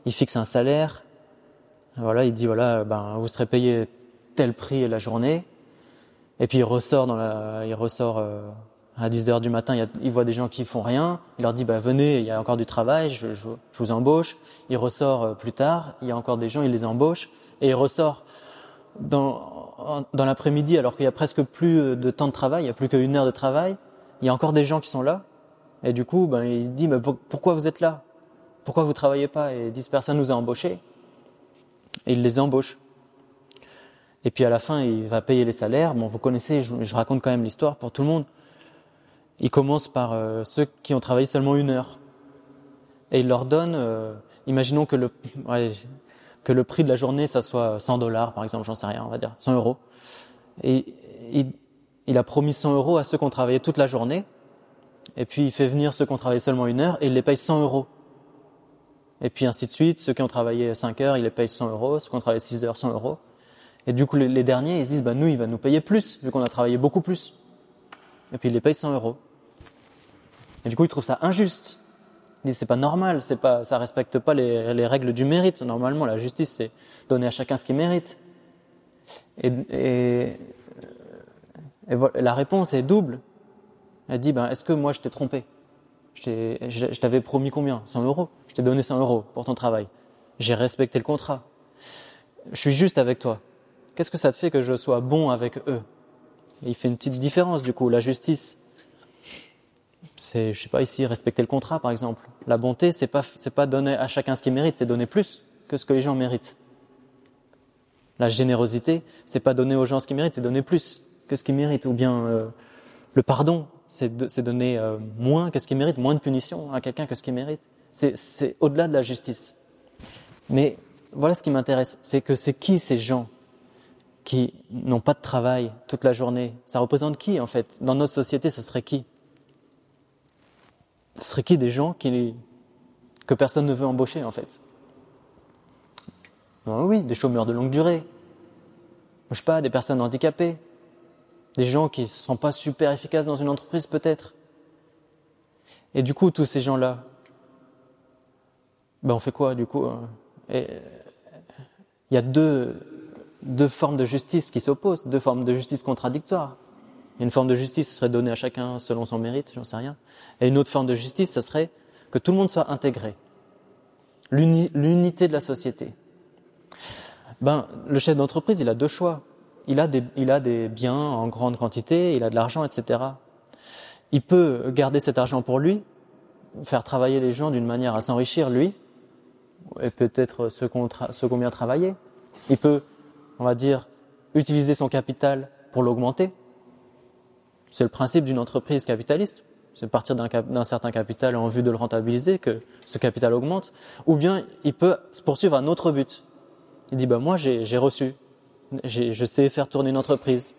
Il fixe un salaire. Voilà, il dit voilà, ben vous serez payé tel prix la journée. Et puis il ressort il ressort euh, à 10 heures du matin. Il, voit des gens qui font rien. Il leur dit bah venez, il y a encore du travail, je, vous embauche. Il ressort euh, plus tard. Il y a encore des gens, il les embauche et il ressort dans l'après-midi alors qu'il y a presque plus de temps de travail, il y a plus qu'une heure de travail. Il y a encore des gens qui sont là. Et du coup, ben, il dit, mais pourquoi vous êtes là? Pourquoi vous travaillez pas? Et 10 personnes nous a embauchés. Et il les embauche. Et puis à la fin, il va payer les salaires. Bon, vous connaissez, je, raconte quand même l'histoire pour tout le monde. Il commence par euh, ceux qui ont travaillé seulement une heure. Et il leur donne, euh, imaginons que le, que le prix de la journée, ça soit 100 dollars, par exemple, j'en sais rien, on va dire, 100 euros. Et il, il a promis 100 euros à ceux qui ont travaillé toute la journée et puis il fait venir ceux qui ont travaillé seulement une heure et il les paye 100 euros. Et puis ainsi de suite, ceux qui ont travaillé 5 heures, il les paye 100 euros, ceux qui ont travaillé 6 heures, 100 euros. Et du coup, les, derniers, ils se disent, bah, nous, il va nous payer plus, vu qu'on a travaillé beaucoup plus. Et puis il les paye 100 euros. Et du coup, ils trouvent ça injuste. Ils disent, c'est pas normal, c'est pas, ça respecte pas les, les, règles du mérite. Normalement, la justice, c'est donner à chacun ce qu'il mérite. Et, la réponse est double. Elle dit, ben, est-ce que moi je t'ai trompé? Je t'avais promis combien? 100 euros. Je t'ai donné 100 euros pour ton travail. J'ai respecté le contrat. Je suis juste avec toi. Qu'est-ce que ça te fait que je sois bon avec eux? Il fait une petite différence du coup. La justice, c'est, je sais pas ici, respecter le contrat par exemple. La bonté, c'est pas, c'est pas donner à chacun ce qu'il mérite, c'est donner plus que ce que les gens méritent. La générosité, c'est pas donner aux gens ce qu'ils méritent, c'est donner plus que ce qu'ils méritent. Ou bien euh, le pardon, c'est donner euh, moins que ce qu'il mérite, moins de punition à quelqu'un que ce qu'il mérite. C'est au-delà de la justice. Mais voilà ce qui m'intéresse, c'est que c'est qui ces gens? Qui n'ont pas de travail toute la journée. Ça représente qui en fait? Dans notre société, ce serait qui? Ce serait qui des gens qui, que personne ne veut embaucher en fait? Ben Oui, des chômeurs de longue durée. Je sais pas, des personnes handicapées, des gens qui ne sont pas super efficaces dans une entreprise peut-être. Et du coup, tous ces gens-là, ben on fait quoi du coup? Il y a deux, deux formes de justice qui s'opposent, deux formes de justice contradictoires. Une forme de justice serait donnée à chacun selon son mérite, j'en sais rien. Et une autre forme de justice, ce serait que tout le monde soit intégré. L'unité de la société. Ben, le chef d'entreprise, il a deux choix il a, des, il a des biens en grande quantité, il a de l'argent, etc. Il peut garder cet argent pour lui, faire travailler les gens d'une manière à s'enrichir lui, et peut-être ceux qui ont bien travaillé. Il peut, on va dire, utiliser son capital pour l'augmenter. C'est le principe d'une entreprise capitaliste. C'est partir d'un certain capital en vue de le rentabiliser que ce capital augmente. Ou bien il peut poursuivre un autre but. Il dit, bah, moi j'ai reçu je sais faire tourner une entreprise.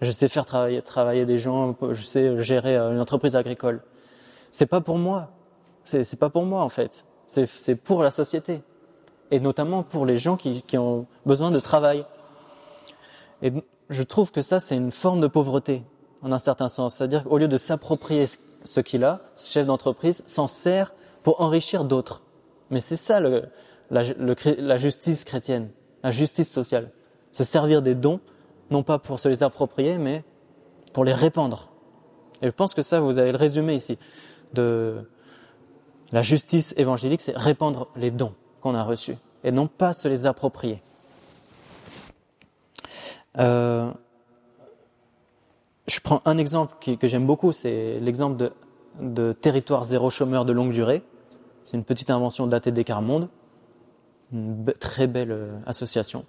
Je sais faire travailler, travailler des gens. Je sais gérer euh, une entreprise agricole. C'est pas pour moi. C'est pas pour moi en fait. C'est pour la société et notamment pour les gens qui, ont besoin de travail. Et je trouve que ça c'est une forme de pauvreté en un certain sens. C'est-à-dire qu'au lieu de s'approprier ce qu'il a, ce chef d'entreprise s'en sert pour enrichir d'autres. Mais c'est ça la justice chrétienne, la justice sociale se servir des dons, non pas pour se les approprier, mais pour les répandre. Et je pense que ça, vous avez le résumé ici de la justice évangélique, c'est répandre les dons qu'on a reçus et non pas se les approprier. Euh, je prends un exemple que j'aime beaucoup, c'est l'exemple de, territoire zéro chômeur de longue durée. C'est une petite invention d'ATD Carmonde, une très belle euh, association,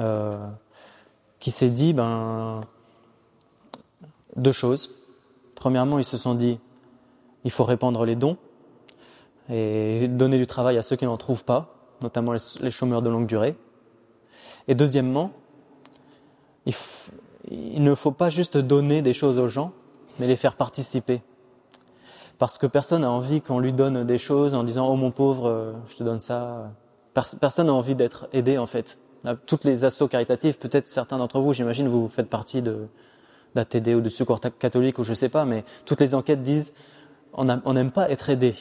euh, qui s'est dit ben, deux choses. Premièrement, ils se sont dit il faut répandre les dons et donner du travail à ceux qui n'en trouvent pas, notamment les chômeurs de longue durée. Et deuxièmement, il, ne faut pas juste donner des choses aux gens, mais les faire participer. Parce que personne n'a envie qu'on lui donne des choses en disant Oh mon pauvre, euh, je te donne ça. Personne n'a envie d'être aidé en fait. toutes les assauts caritatifs, peut-être certains d'entre vous, j'imagine, vous faites partie de d'ATD ou de Secours catholique ou je sais pas, mais toutes les enquêtes disent on n'aime pas être aidé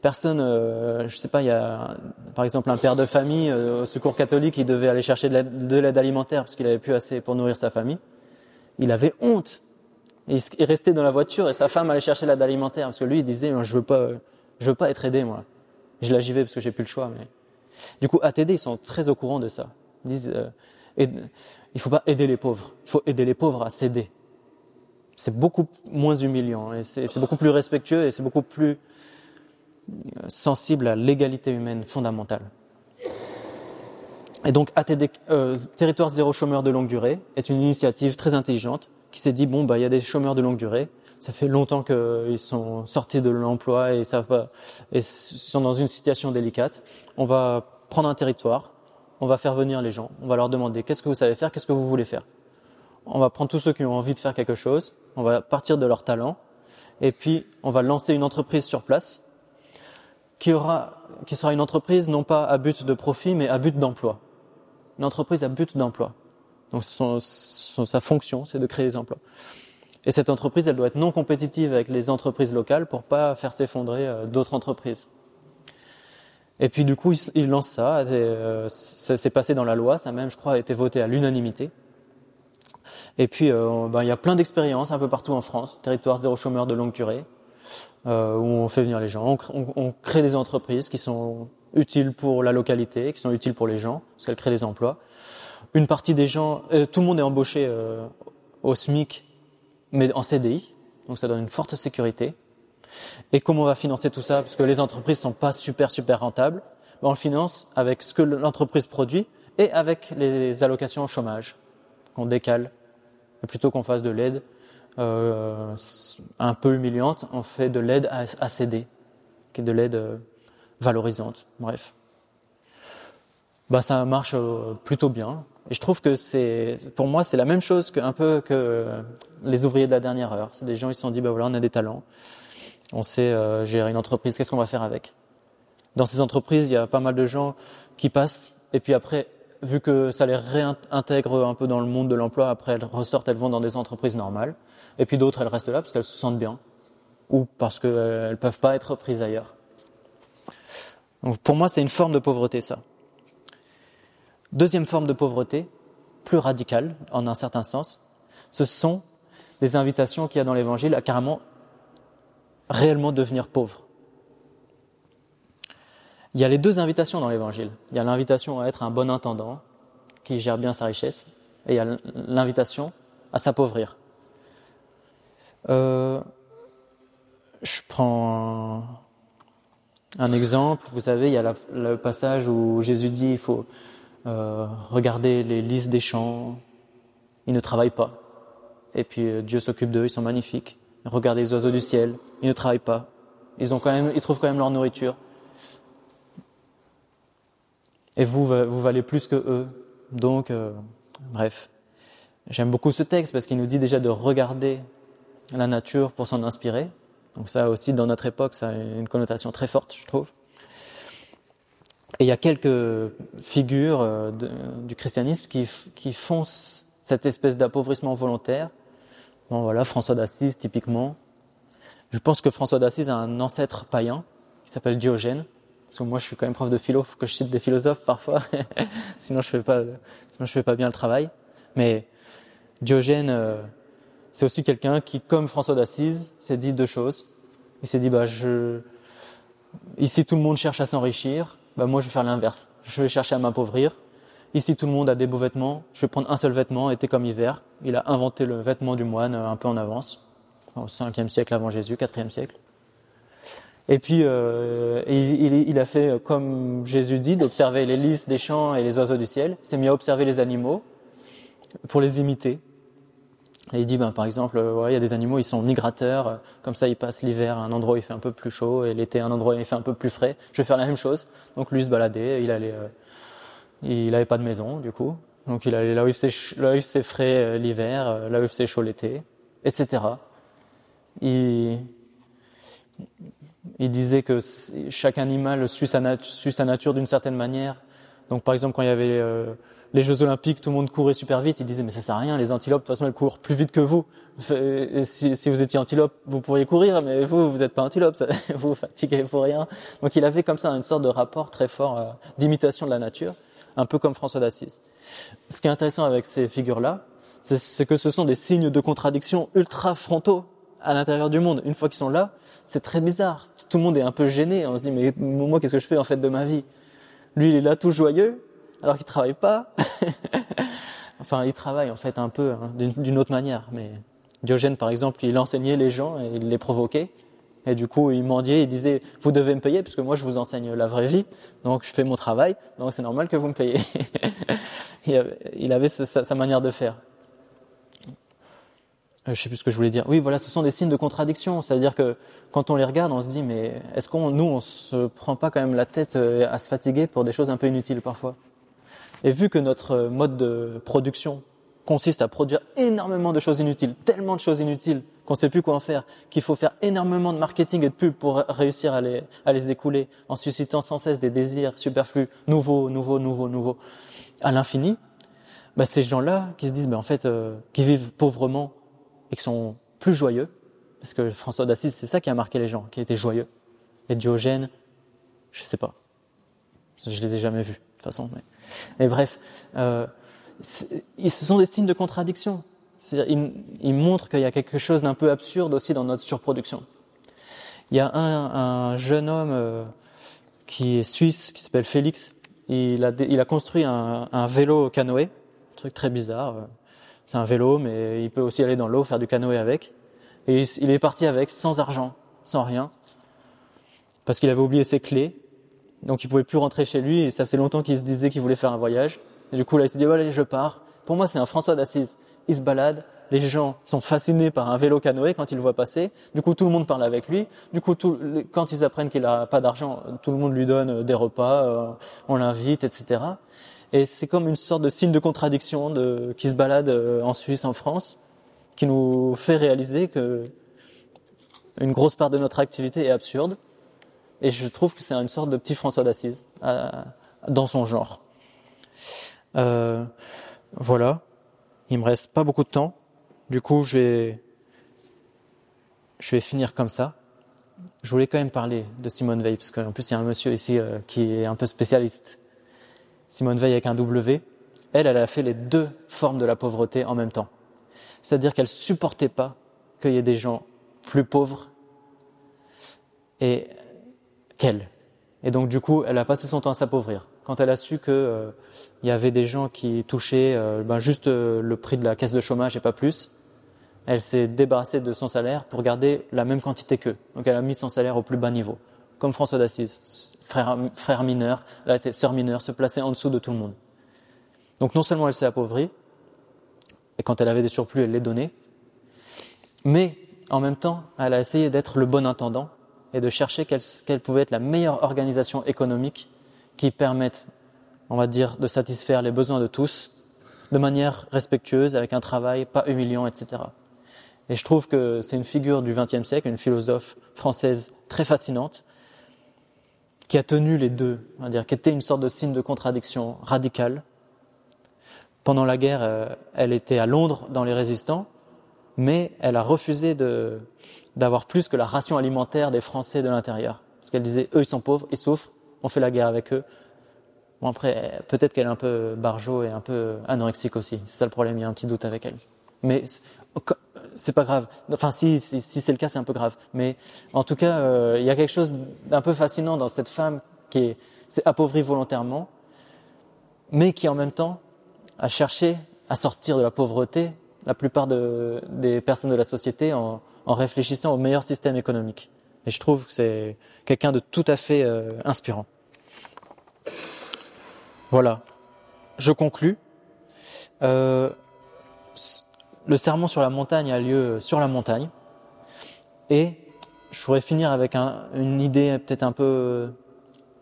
personne, euh, je sais pas, il y a par exemple un père de famille euh, au secours catholique, il devait aller chercher de l'aide alimentaire parce qu'il avait plus assez pour nourrir sa famille. Il avait honte. Il, restait dans la voiture et sa femme allait chercher l'aide alimentaire parce que lui il disait je veux pas, je veux pas être aidé moi. Je la j'y vais parce que j'ai plus le choix. Mais du coup ATD ils sont très au courant de ça. Ils disent euh, il faut pas aider les pauvres, il faut aider les pauvres à céder. C'est beaucoup moins humiliant et c'est beaucoup plus respectueux et c'est beaucoup plus sensible à l'égalité humaine fondamentale. Et donc euh, Territoire zéro chômeur de longue durée est une initiative très intelligente qui s'est dit bon bah il y a des chômeurs de longue durée, ça fait longtemps qu'ils sont sortis de l'emploi et ça va et sont dans une situation délicate. On va prendre un territoire, on va faire venir les gens, on va leur demander qu'est-ce que vous savez faire, qu'est-ce que vous voulez faire? On va prendre tous ceux qui ont envie de faire quelque chose, on va partir de leur talent et puis on va lancer une entreprise sur place qui, aura, qui sera une entreprise non pas à but de profit, mais à but d'emploi. Une entreprise à but d'emploi. Donc son, sa fonction, c'est de créer des emplois. Et cette entreprise, elle doit être non compétitive avec les entreprises locales pour pas faire s'effondrer euh, d'autres entreprises. Et puis du coup, il, lance ça. Euh, ça s'est passé dans la loi. Ça même, je crois, a été voté à l'unanimité. Et puis, euh, ben, il y a plein d'expériences un peu partout en France. Territoire zéro chômeur de longue durée. Euh, où on fait venir les gens, on, crée des entreprises qui sont utiles pour la localité, qui sont utiles pour les gens, parce qu'elles créent des emplois. Une partie des gens, euh, tout le monde est embauché euh, au SMIC, mais en CDI, donc ça donne une forte sécurité. Et comment on va financer tout ça? Parce que les entreprises sont pas super super rentables. Ben, on le finance avec ce que l'entreprise produit et avec les allocations au chômage qu'on décale, plutôt qu'on fasse de l'aide euh, un peu humiliante, on fait de l'aide à, céder, qui est de l'aide euh, valorisante. Bref. Bah, ça marche euh, plutôt bien. Et je trouve que c'est, pour moi, c'est la même chose que, un peu que les ouvriers de la dernière heure. C'est des gens, ils se sont dit, bah voilà, on a des talents. On sait gérer une entreprise. Qu'est-ce qu'on va faire avec? Dans ces entreprises, il y a pas mal de gens qui passent et puis après, vu que ça les réintègre un peu dans le monde de l'emploi, après elles ressortent, elles vont dans des entreprises normales. Et puis d'autres, elles restent là parce qu'elles se sentent bien ou parce qu'elles ne peuvent pas être prises ailleurs. Donc pour moi, c'est une forme de pauvreté, ça. Deuxième forme de pauvreté, plus radicale en un certain sens, ce sont les invitations qu'il y a dans l'Évangile à carrément réellement devenir pauvre. Il y a les deux invitations dans l'Évangile. Il y a l'invitation à être un bon intendant qui gère bien sa richesse, et il y a l'invitation à s'appauvrir. Euh, je prends un, exemple. Vous savez, il y a le passage où Jésus dit il faut euh, regarder les lys des champs. Ils ne travaillent pas. Et puis euh, Dieu s'occupe d'eux, ils sont magnifiques. Regardez les oiseaux du ciel, ils ne travaillent pas. Ils, ils trouvent quand même leur nourriture. Et vous, vous valez plus que eux. Donc, bref. J'aime beaucoup ce texte parce qu'il nous dit déjà de regarder la nature pour s'en inspirer. Donc ça aussi, dans notre époque, ça a une connotation très forte, je trouve. Et il y a quelques figures euh, du christianisme qui, qui font cette espèce d'appauvrissement volontaire. Bon voilà, François d'Assise typiquement. Je pense que François d'Assise a un ancêtre païen qui s'appelle Diogène. Parce que moi, je suis quand même prof de philo, faut que je cite des philosophes parfois, sinon je fais fais pas bien le travail. Mais Diogène, euh, c'est aussi quelqu'un qui, comme François d'Assise, s'est dit deux choses. Il s'est dit, bah, ici tout le monde cherche à s'enrichir, bah, moi je vais faire l'inverse. Je vais chercher à m'appauvrir. Ici tout le monde a des beaux vêtements, je vais prendre un seul vêtement, été comme hiver. Il a inventé le vêtement du moine euh, un peu en avance, au 5e siècle avant Jésus, 4e siècle. Et puis, euh, il, a fait comme Jésus dit, d'observer les lys des champs et les oiseaux du ciel. Il s'est mis à observer les animaux pour les imiter. Et il dit, ben, par exemple, euh, il y a des animaux, ils sont migrateurs, euh, comme ça ils passent l'hiver à un endroit où il fait un peu plus chaud et l'été à un endroit où il fait un peu plus frais. Je vais faire la même chose. Donc lui se baladait, il allait, il n'avait pas de maison du coup, donc il allait là où il faisait, frais l'hiver, là où il faisait chaud l'été, etc. Il, il disait que chaque animal suit sa, nature d'une certaine manière. Donc par exemple quand il y avait euh, les Jeux Olympiques, tout le monde courait super vite. Il disait mais ça sert à rien, les antilopes de toute façon elles courent plus vite que vous. si, vous étiez antilope, vous pourriez courir, mais vous vous n'êtes pas antilope, vous vous fatiguez pour rien. Donc il avait comme ça une sorte de rapport très fort euh, d'imitation de la nature, un peu comme François d'Assise. Ce qui est intéressant avec ces figures-là, c'est que ce sont des signes de contradiction ultra frontaux à l'intérieur du monde. Une fois qu'ils sont là, c'est très bizarre. Tout le monde est un peu gêné. On se dit, mais moi, qu'est-ce que je fais en fait de ma vie? Lui, il est là tout joyeux, alors qu'il travaille pas. enfin, il travaille en fait un peu hein, d'une autre manière. Mais Diogène, par exemple, il enseignait les gens et il les provoquait. Et du coup, il mendiait, il disait, vous devez me payer parce que moi, je vous enseigne la vraie vie. Donc, je fais mon travail. Donc, c'est normal que vous me payez. il avait sa manière de faire. Euh, je sais plus ce que je voulais dire. Oui, voilà, ce sont des signes de contradiction. C'est-à-dire que quand on les regarde, on se dit, mais est-ce qu'on, nous, on se prend pas quand même la tête euh, à se fatiguer pour des choses un peu inutiles parfois? Et vu que notre mode de production consiste à produire énormément de choses inutiles, tellement de choses inutiles qu'on ne sait plus quoi en faire, qu'il faut faire énormément de marketing et de pub pour réussir à les, à les écouler, en suscitant sans cesse des désirs superflus, nouveaux, nouveaux, nouveaux, nouveaux, à l'infini, bah, ces gens-là qui se disent, bah, en fait, euh, qui vivent pauvrement, et qui sont plus joyeux, parce que François d'Assise, c'est ça qui a marqué les gens, qui étaient joyeux. Et Diogène, je sais pas, je les ai jamais vus Mais, bref, euh, ce sont des signes de contradiction. Ils, montrent qu'il y a quelque chose d'un peu absurde aussi dans notre surproduction. Il y a un, un jeune homme euh, qui est suisse, qui s'appelle Félix. Il a, construit un, vélo canoë, un truc très bizarre. C'est un vélo, mais il peut aussi aller dans l'eau, faire du canoë avec. Et il est parti avec, sans argent, sans rien, parce qu'il avait oublié ses clés. Donc il pouvait plus rentrer chez lui, et ça faisait longtemps qu'il se disait qu'il voulait faire un voyage. Et du coup, là, il s'est dit, allez, je pars. Pour moi, c'est un François d'Assise. Il se balade, les gens sont fascinés par un vélo canoë quand ils le voient passer. Du coup, tout le monde parle avec lui. Du coup, quand ils apprennent qu'il n'a pas d'argent, tout le monde lui donne des repas, euh, on l'invite, etc. Et c'est comme une sorte de signe de contradiction de, qui se balade euh, en Suisse, en France, qui nous fait réaliser que une grosse part de notre activité est absurde. Et je trouve que c'est une sorte de petit François d'Assise euh, dans son genre. Euh, voilà. Il me reste pas beaucoup de temps. Du coup, je vais, je vais finir comme ça. Je voulais quand même parler de Simone Veil, parce qu'en plus, il y a un monsieur ici euh, qui est un peu spécialiste Simone Veil avec un W, elle, elle a fait les deux formes de la pauvreté en même temps. C'est-à-dire qu'elle supportait pas qu'il y ait des gens plus pauvres et qu'elle. Et donc du coup, elle a passé son temps à s'appauvrir. Quand elle a su qu'il euh, y avait des gens qui touchaient euh, ben, juste euh, le prix de la caisse de chômage et pas plus, elle s'est débarrassée de son salaire pour garder la même quantité qu'eux. Donc elle a mis son salaire au plus bas niveau comme François d'Assise, frère, frère mineur, elle était sœur mineure, se plaçait en dessous de tout le monde. Donc non seulement elle s'est appauvrie, et quand elle avait des surplus, elle les donnait, mais en même temps, elle a essayé d'être le bon intendant et de chercher quelle, pouvait être la meilleure organisation économique qui permette, on va dire, de satisfaire les besoins de tous de manière respectueuse, avec un travail pas humiliant, etc. Et je trouve que c'est une figure du XXe siècle, une philosophe française très fascinante, qui a tenu les deux, on va dire, qui était une sorte de signe de contradiction radicale. Pendant la guerre, euh, elle était à Londres dans les résistants, mais elle a refusé d'avoir plus que la ration alimentaire des Français de l'intérieur. Parce qu'elle disait, eux, ils sont pauvres, ils souffrent, on fait la guerre avec eux. Bon, après, peut-être qu'elle est un peu barjot et un peu anorexique aussi. C'est ça le problème, il y a un petit doute avec elle. Mais c'est pas grave. Enfin, si, c'est le cas, c'est un peu grave. Mais en tout cas, euh, il y a quelque chose d'un peu fascinant dans cette femme qui est, appauvrie volontairement, mais qui en même temps a cherché à sortir de la pauvreté la plupart des personnes de la société en, réfléchissant au meilleur système économique. Et je trouve que c'est quelqu'un de tout à fait euh, inspirant. Voilà. Je conclus. Euh, le sermon sur la montagne a lieu sur la montagne. Et je voudrais finir avec une idée peut-être un peu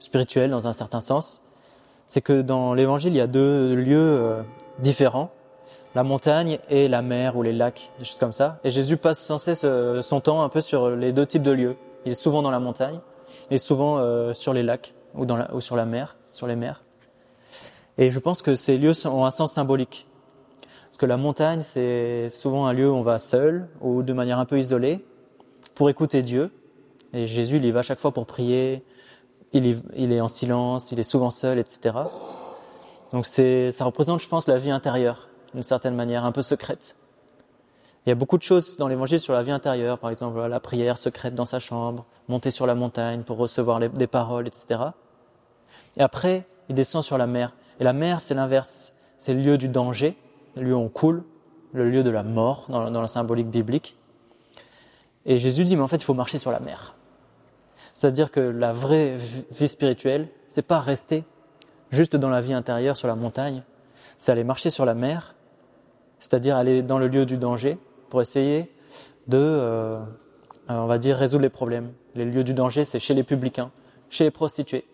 spirituelle dans un certain sens. C'est que dans l'évangile, il y a deux lieux euh, différents. La montagne et la mer ou les lacs, des choses comme ça. Et Jésus passe sans cesse son temps un peu sur les deux types de lieux. Il est souvent dans la montagne et souvent euh, sur les lacs ou, sur la mer, sur les mers. Et je pense que ces lieux ont un sens symbolique. Parce que la montagne, c'est souvent un lieu où on va seul ou de manière un peu isolée pour écouter Dieu. Et Jésus, il y va chaque fois pour prier. Il, il est en silence, il est souvent seul, etc. Donc ça représente, je pense, la vie intérieure, d'une certaine manière, un peu secrète. Il y a beaucoup de choses dans l'évangile sur la vie intérieure, par exemple la prière secrète dans sa chambre, monter sur la montagne pour recevoir des paroles, etc. Et après, il descend sur la mer. Et la mer, c'est l'inverse. C'est le lieu du danger, le lieu où on coule, le lieu de la mort dans, la symbolique biblique. Et Jésus dit, mais en fait, il faut marcher sur la mer. C'est-à-dire que la vraie vie spirituelle, c'est pas rester juste dans la vie intérieure sur la montagne, c'est aller marcher sur la mer, c'est-à-dire aller dans le lieu du danger pour essayer de, euh, on va dire, résoudre les problèmes. Les lieux du danger, c'est chez les publicains, chez les prostituées,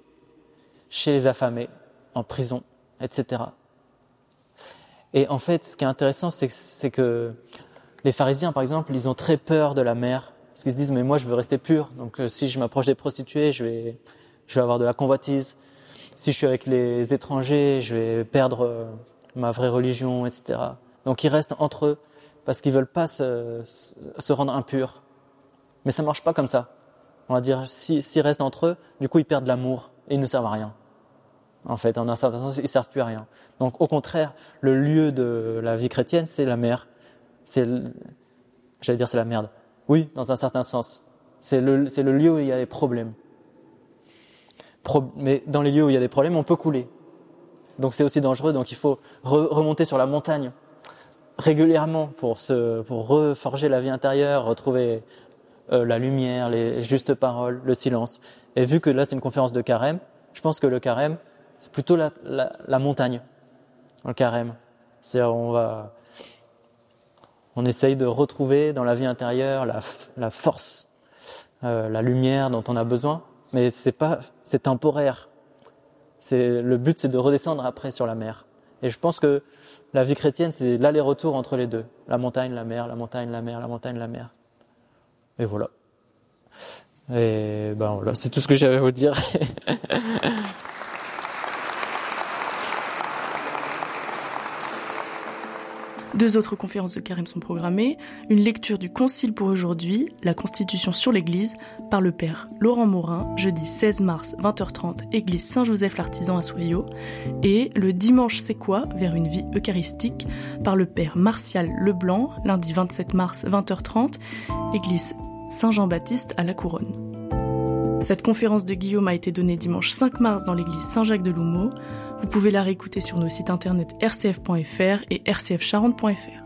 chez les affamés, en prison, etc. Et en fait, ce qui est intéressant, c'est que les pharisiens, par exemple, ils ont très peur de la mer, parce qu'ils se disent, mais moi, je veux rester pur, donc euh, si je m'approche des prostituées, je vais, je vais avoir de la convoitise. Si je suis avec les étrangers, je vais perdre euh, ma vraie religion, etc. Donc ils restent entre eux, parce qu'ils veulent pas se, se rendre impurs. Mais ça marche pas comme ça. On va dire, s'ils restent entre eux, du coup, ils perdent l'amour, et ils ne servent à rien en fait. En un certain sens, ils servent plus à rien. Donc, au contraire, le lieu de la vie chrétienne, c'est la mer. C'est, j'allais dire, c'est la merde. Oui, dans un certain sens. C'est le, c'est le lieu où il y a des problèmes. mais dans les lieux où il y a des problèmes, on peut couler. Donc, c'est aussi dangereux. Donc, il faut remonter sur la montagne régulièrement pour se, pour reforger la vie intérieure, retrouver euh, la lumière, les justes paroles, le silence. Et vu que là, c'est une conférence de carême, je pense que le carême, c'est plutôt la, la, montagne, le carême. C'est on va, on essaye de retrouver dans la vie intérieure la, la force, euh, la lumière dont on a besoin, mais c'est pas, c'est temporaire. C'est le but, c'est de redescendre après sur la mer. Et je pense que la vie chrétienne, c'est l'aller-retour entre les deux, la montagne, la mer, la montagne, la mer, la montagne, la mer. Et voilà. Et ben voilà, c'est tout ce que j'avais à vous dire. Deux autres conférences de carême sont programmées. Une lecture du Concile pour aujourd'hui, la Constitution sur l'Église, par le Père Laurent Morin, jeudi 16 mars 20h30, Église Saint-Joseph l'Artisan à Soyaux. Et le Dimanche c'est quoi? Vers une vie eucharistique, par le Père Martial Leblanc, lundi 27 mars 20h30, Église Saint-Jean-Baptiste à La Couronne. Cette conférence de Guillaume a été donnée dimanche 5 mars dans l'église Saint-Jacques de Loumeau. Vous pouvez la réécouter sur nos sites internet rcf.fr et rcfcharente.fr.